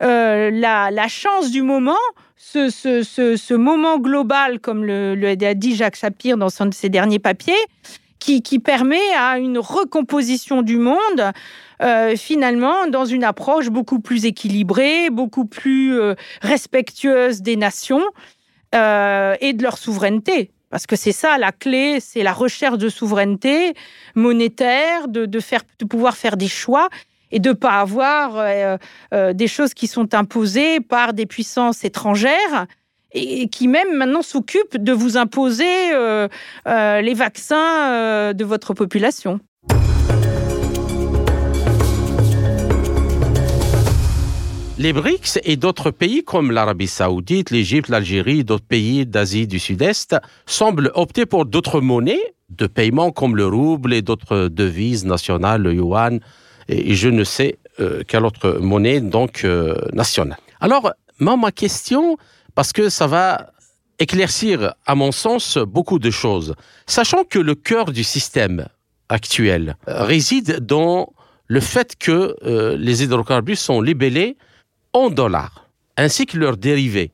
la, chance du moment, ce, ce, moment global, comme le, le, a dit Jacques Sapir dans son, ses derniers papiers, qui, qui permet à une recomposition du monde euh, finalement dans une approche beaucoup plus équilibrée, beaucoup plus euh, respectueuse des nations euh, et de leur souveraineté. Parce que c'est ça la clé, c'est la recherche de souveraineté monétaire, de, faire, de pouvoir faire des choix et de ne pas avoir des choses qui sont imposées par des puissances étrangères et qui même maintenant s'occupent de vous imposer les vaccins de votre population. Les BRICS et d'autres pays comme l'Arabie saoudite, l'Égypte, l'Algérie, d'autres pays d'Asie du Sud-Est semblent opter pour d'autres monnaies de paiement comme le rouble et d'autres devises nationales, le yuan et je ne sais euh, quelle autre monnaie donc euh, nationale. Alors, ma question, parce que ça va éclaircir, à mon sens, beaucoup de choses. Sachant que le cœur du système actuel réside dans le fait que euh, les hydrocarbures sont libellés en dollars, ainsi que leurs dérivés.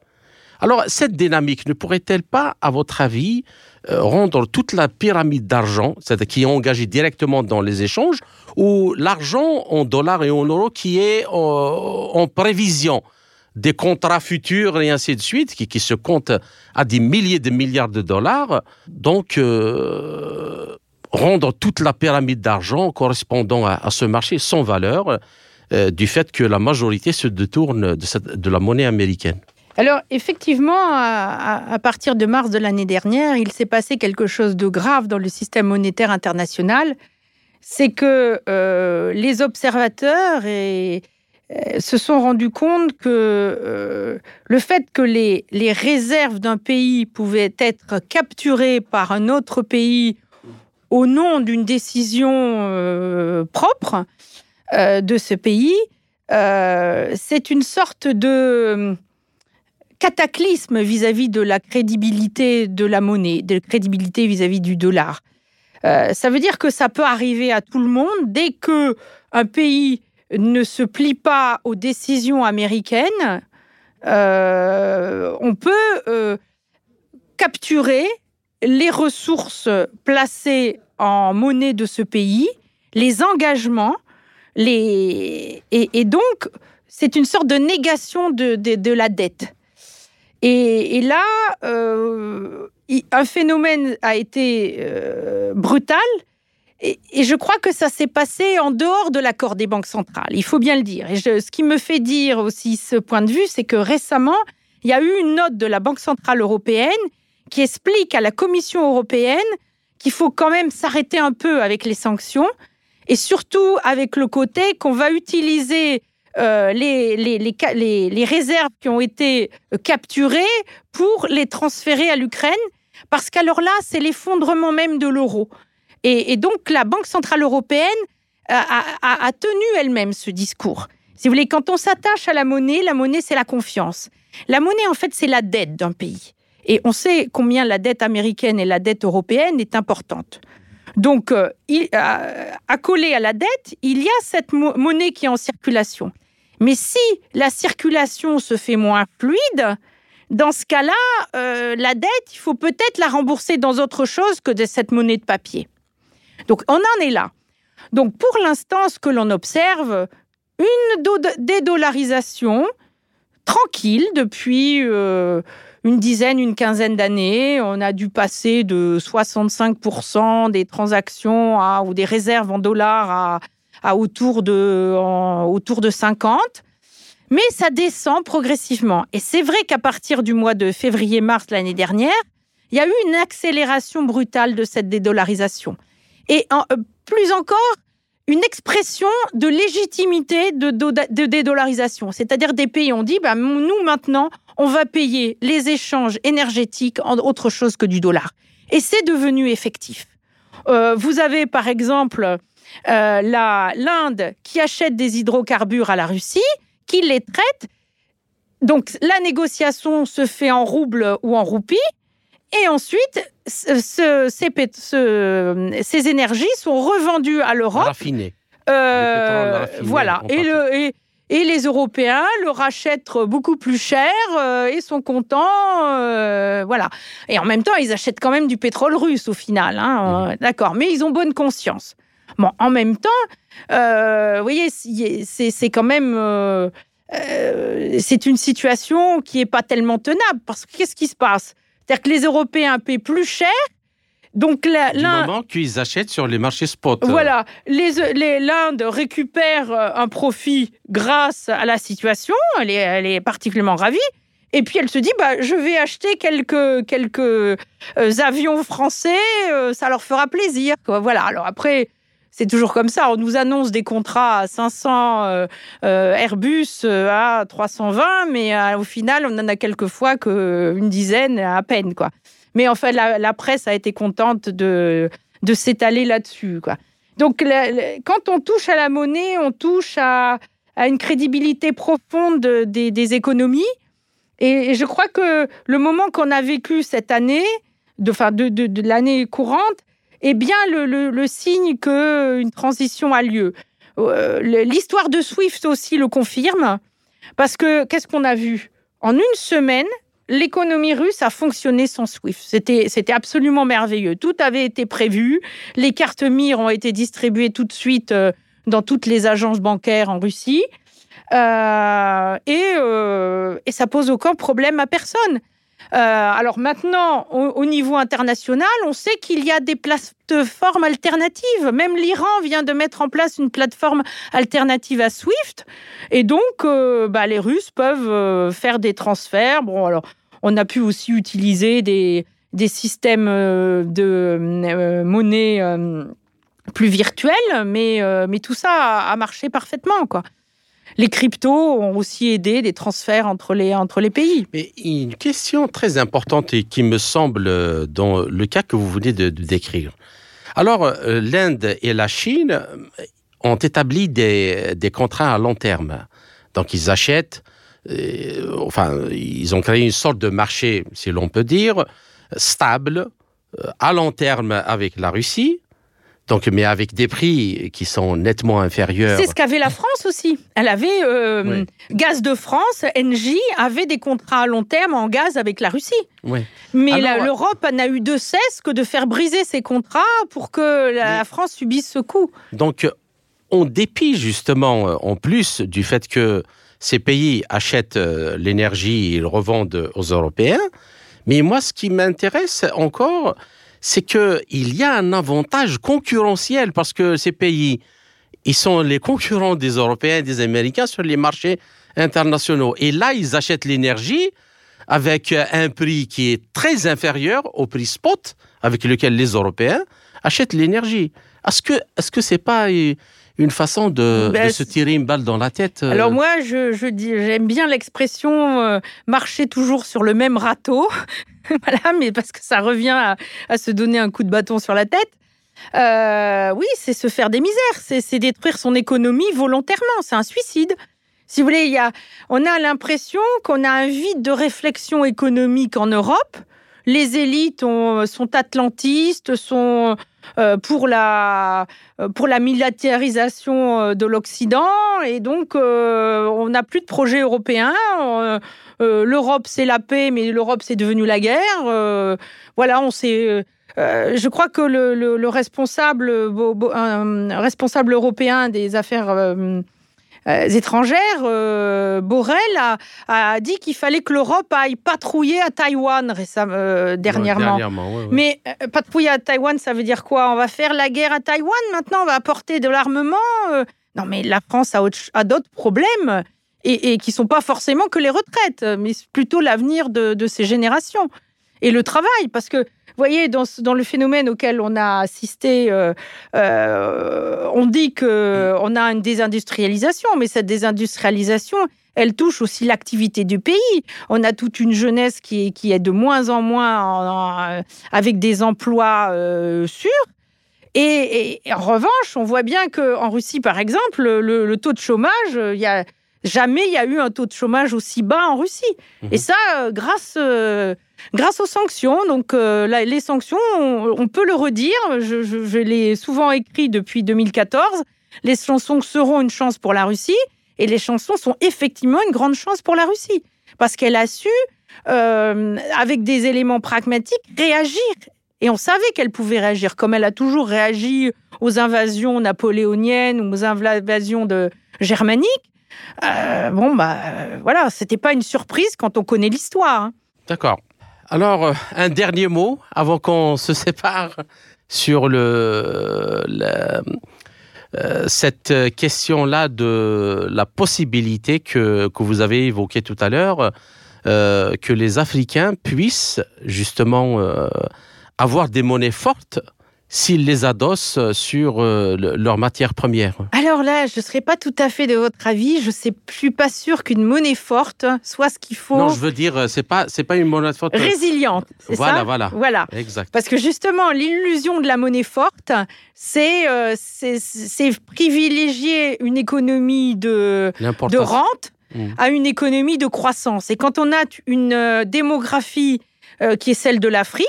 Alors, cette dynamique ne pourrait-elle pas, à votre avis, euh, rendre toute la pyramide d'argent, c'est-à-dire qui est engagée directement dans les échanges, ou l'argent en dollars et en euros qui est en, prévision des contrats futurs et ainsi de suite, qui, se comptent à des milliers de milliards de dollars, donc euh, rendre toute la pyramide d'argent correspondant à ce marché sans valeur, euh, du fait que la majorité se détourne de, la monnaie américaine. Alors, effectivement, à, partir de mars de l'année dernière, il s'est passé quelque chose de grave dans le système monétaire international. C'est que euh, les observateurs euh, se sont rendus compte que le fait que les, les réserves d'un pays pouvaient être capturées par un autre pays au nom d'une décision propre, euh, de ce pays, euh, c'est une sorte de euh, cataclysme vis-à-vis de la crédibilité de la monnaie, de la crédibilité vis-à-vis du dollar. ça veut dire que ça peut arriver à tout le monde dès que un pays ne se plie pas aux décisions américaines. on peut capturer les ressources placées en monnaie de ce pays, les engagements et, donc, c'est une sorte de négation de, la dette. Et, là, euh, un phénomène a été euh, brutal. Et, je crois que ça s'est passé en dehors de l'accord des banques centrales. Il faut bien le dire. Et ce qui me fait dire aussi ce point de vue, c'est que récemment, il y a eu une note de la Banque centrale européenne qui explique à la Commission européenne qu'il faut quand même s'arrêter un peu avec les sanctions et surtout avec le côté qu'on va utiliser euh, les, les, les, les, réserves qui ont été euh, capturées pour les transférer à l'Ukraine, parce qu'alors là, c'est l'effondrement même de l'euro. Et, donc, la Banque Centrale Européenne a, a tenu elle-même ce discours. Si vous voulez, quand on s'attache à la monnaie, la monnaie, c'est la confiance. La monnaie, en fait, c'est la dette d'un pays. Et on sait combien la dette américaine et la dette européenne est importante. Donc, euh, il, accolé à la dette, il y a cette monnaie qui est en circulation. Mais si la circulation se fait moins fluide, dans ce cas-là, euh, la dette, il faut peut-être la rembourser dans autre chose que de cette monnaie de papier. Donc, on en est là. Donc, pour l'instant, ce que l'on observe, une dédollarisation tranquille depuis euh, une dizaine, une quinzaine d'années. On a dû passer de 65% des transactions ou des réserves en dollars à, autour, de, autour de 50. Mais ça descend progressivement. Et c'est vrai qu'à partir du mois de février-mars l'année dernière, il y a eu une accélération brutale de cette dédollarisation. Et euh, plus encore, une expression de légitimité de, dédollarisation. C'est-à-dire des pays ont dit, bah, nous maintenant, on va payer les échanges énergétiques en autre chose que du dollar. Et c'est devenu effectif. Euh, vous avez par exemple euh, l'Inde qui achète des hydrocarbures à la Russie, qui les traite. Donc la négociation se fait en roubles ou en roupies. Et ensuite, ce, ces, énergies sont revendues à l'Europe. Raffinées. Euh, voilà. Et, le, et, les Européens le rachètent beaucoup plus cher euh, et sont contents. Euh, voilà. Et en même temps, ils achètent quand même du pétrole russe au final. Hein, D'accord. Mais ils ont bonne conscience. Bon, en même temps, vous voyez, c'est quand même. c'est une situation qui n'est pas tellement tenable parce que qu'est-ce qui se passe? C'est-à-dire que les Européens paient plus cher. Donc là, du moment qu'ils achètent sur les marchés spot. Voilà, l'Inde récupère euh, un profit grâce à la situation. Elle est, elle est particulièrement ravie. Et puis elle se dit, bah, je vais acheter quelques, quelques euh, avions français, euh, ça leur fera plaisir. Voilà. Alors après, c'est toujours comme ça. On nous annonce des contrats à 500 euh, euh, Airbus à 320, mais au final, on en a quelquefois qu'une dizaine à peine. Quoi. Mais en fait, la, presse a été contente de, s'étaler là-dessus. Quoi. Donc, quand on touche à la monnaie, on touche à, une crédibilité profonde des, économies. Et, je crois que le moment qu'on a vécu cette année, de, de, de, l'année courante, est bien le, signe qu'une transition a lieu. Euh, l'histoire de Swift aussi le confirme, parce que qu'est-ce qu'on a vu? En une semaine, l'économie russe a fonctionné sans Swift. C'était absolument merveilleux. Tout avait été prévu. Les cartes MIR ont été distribuées tout de suite euh, dans toutes les agences bancaires en Russie. Euh, et, et ça pose aucun problème à personne. Euh, alors maintenant, au, niveau international, on sait qu'il y a des plateformes alternatives. Même l'Iran vient de mettre en place une plateforme alternative à SWIFT. Et donc, euh, bah, les Russes peuvent euh, faire des transferts. Bon, alors, on a pu aussi utiliser des, des systèmes de monnaie plus virtuels, mais, mais tout ça a, marché parfaitement, quoi les cryptos ont aussi aidé des transferts entre les, entre les pays. Mais une question très importante et qui me semble euh, dans le cas que vous venez de, décrire. Alors, euh, l'Inde et la Chine euh, ont établi des, des, contrats à long terme. Donc, ils achètent, enfin, ils ont créé une sorte de marché, si l'on peut dire, stable, à long terme avec la Russie, donc, mais avec des prix qui sont nettement inférieurs. C'est ce qu'avait la France aussi. Elle avait euh, Gaz de France, NJ avait des contrats à long terme en gaz avec la Russie. Oui. Mais l'Europe n'a eu de cesse que de faire briser ces contrats pour que la France subisse ce coup. Donc, en dépit justement, en plus du fait que ces pays achètent euh, l'énergie ils revendent aux Européens. Mais moi, ce qui m'intéresse encore, c'est qu'il y a un avantage concurrentiel parce que ces pays, ils sont les concurrents des Européens et des Américains sur les marchés internationaux. Et là, ils achètent l'énergie avec un prix qui est très inférieur au prix spot avec lequel les Européens achètent l'énergie. Est-ce que est-ce que c'est pas une façon de, Ben, se tirer une balle dans la tête euh, Alors moi, je, je dis, j'aime bien l'expression euh, marcher toujours sur le même râteau. voilà, mais parce que ça revient à, à, se donner un coup de bâton sur la tête. Euh, oui, c'est se faire des misères, c'est détruire son économie volontairement, c'est un suicide. Si vous voulez, il y a, on a l'impression qu'on a un vide de réflexion économique en Europe. Les élites ont, sont atlantistes, sont euh, pour la pour la militarisation euh, de l'Occident et donc euh, on n'a plus de projet européen. Euh, euh, L'Europe c'est la paix, mais l'Europe c'est devenu la guerre. Euh, voilà, on euh, je crois que le, le, le responsable, responsable européen des affaires euh, euh, étrangères, euh, Borrell, a, a dit qu'il fallait que l'Europe aille patrouiller à Taïwan récemment, euh, dernièrement. Ouais, dernièrement ouais, ouais. Mais euh, patrouiller à Taïwan, ça veut dire quoi? On va faire la guerre à Taïwan maintenant? On va apporter de l'armement euh? Non, mais la France a, a d'autres problèmes et, et qui sont pas forcément que les retraites, mais plutôt l'avenir de, de ces générations et le travail, parce que voyez, dans, dans, le phénomène auquel on a assisté, euh, euh, on dit qu'on a une désindustrialisation, mais cette désindustrialisation, elle touche aussi l'activité du pays. On a toute une jeunesse qui est, qui est de moins en moins en, en, avec des emplois euh, sûrs. Et, et, en revanche, on voit bien qu'en Russie, par exemple, le, le, taux de chômage, il y a jamais il y a eu un taux de chômage aussi bas en Russie. Mmh. Et ça, grâce euh, grâce aux sanctions. Donc euh, les sanctions, on, on, peut le redire. Je, je, je l'ai souvent écrit depuis 2014. Les chansons seront une chance pour la Russie, et les chansons sont effectivement une grande chance pour la Russie parce qu'elle a su, euh, avec des éléments pragmatiques, réagir. Et on savait qu'elle pouvait réagir, comme elle a toujours réagi aux invasions napoléoniennes ou aux invasions de germaniques. Euh, bon, bah voilà, c'était pas une surprise quand on connaît l'histoire. Hein. D'accord. Alors, euh, un dernier mot avant qu'on se sépare sur le, euh, cette question-là de la possibilité que, que vous avez évoquée tout à l'heure, euh, que les Africains puissent justement euh, avoir des monnaies fortes s'ils les adossent sur euh, leurs matières premières Alors là, je ne serais pas tout à fait de votre avis. Je ne suis pas sûr qu'une monnaie forte soit ce qu'il faut. Non, je veux dire, c'est pas c'est pas une monnaie forte résiliente. Voilà, ça voilà, voilà. Exact. Parce que justement, l'illusion de la monnaie forte, c'est euh, privilégier une économie de de rente mmh. à une économie de croissance. Et quand on a une euh, démographie euh, qui est celle de l'Afrique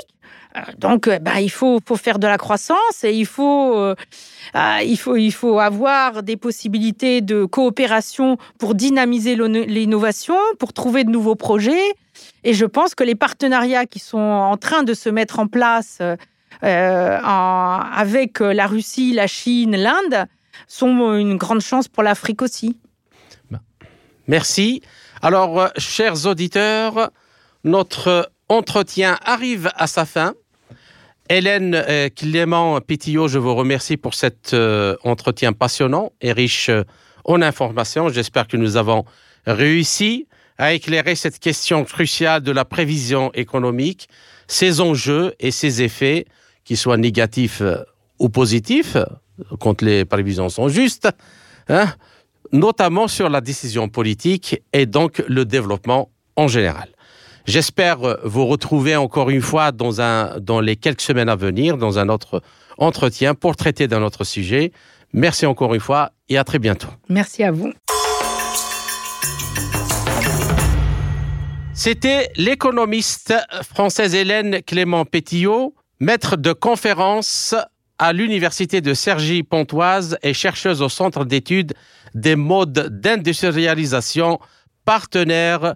donc, bah, il faut, faire de la croissance et il faut, euh, il, faut, il faut avoir des possibilités de coopération pour dynamiser l'innovation, pour trouver de nouveaux projets. Et je pense que les partenariats qui sont en train de se mettre en place euh, avec la Russie, la Chine, l'Inde sont une grande chance pour l'Afrique aussi. Merci. Alors, euh, chers auditeurs, notre entretien arrive à sa fin. Hélène euh, Clément Pétillot, je vous remercie pour cet euh, entretien passionnant et riche euh, en informations. J'espère que nous avons réussi à éclairer cette question cruciale de la prévision économique, ses enjeux et ses effets, qu'ils soient négatifs ou positifs, quand les prévisions sont justes, hein, notamment sur la décision politique et donc le développement en général. J'espère vous retrouver encore une fois dans, un, dans les quelques semaines à venir, dans un autre entretien pour traiter d'un autre sujet. Merci encore une fois et à très bientôt. Merci à vous. C'était l'économiste française Hélène Clément Pétillot, maître de conférence à l'université de Cergy-Pontoise et chercheuse au centre d'études des modes d'industrialisation, partenaire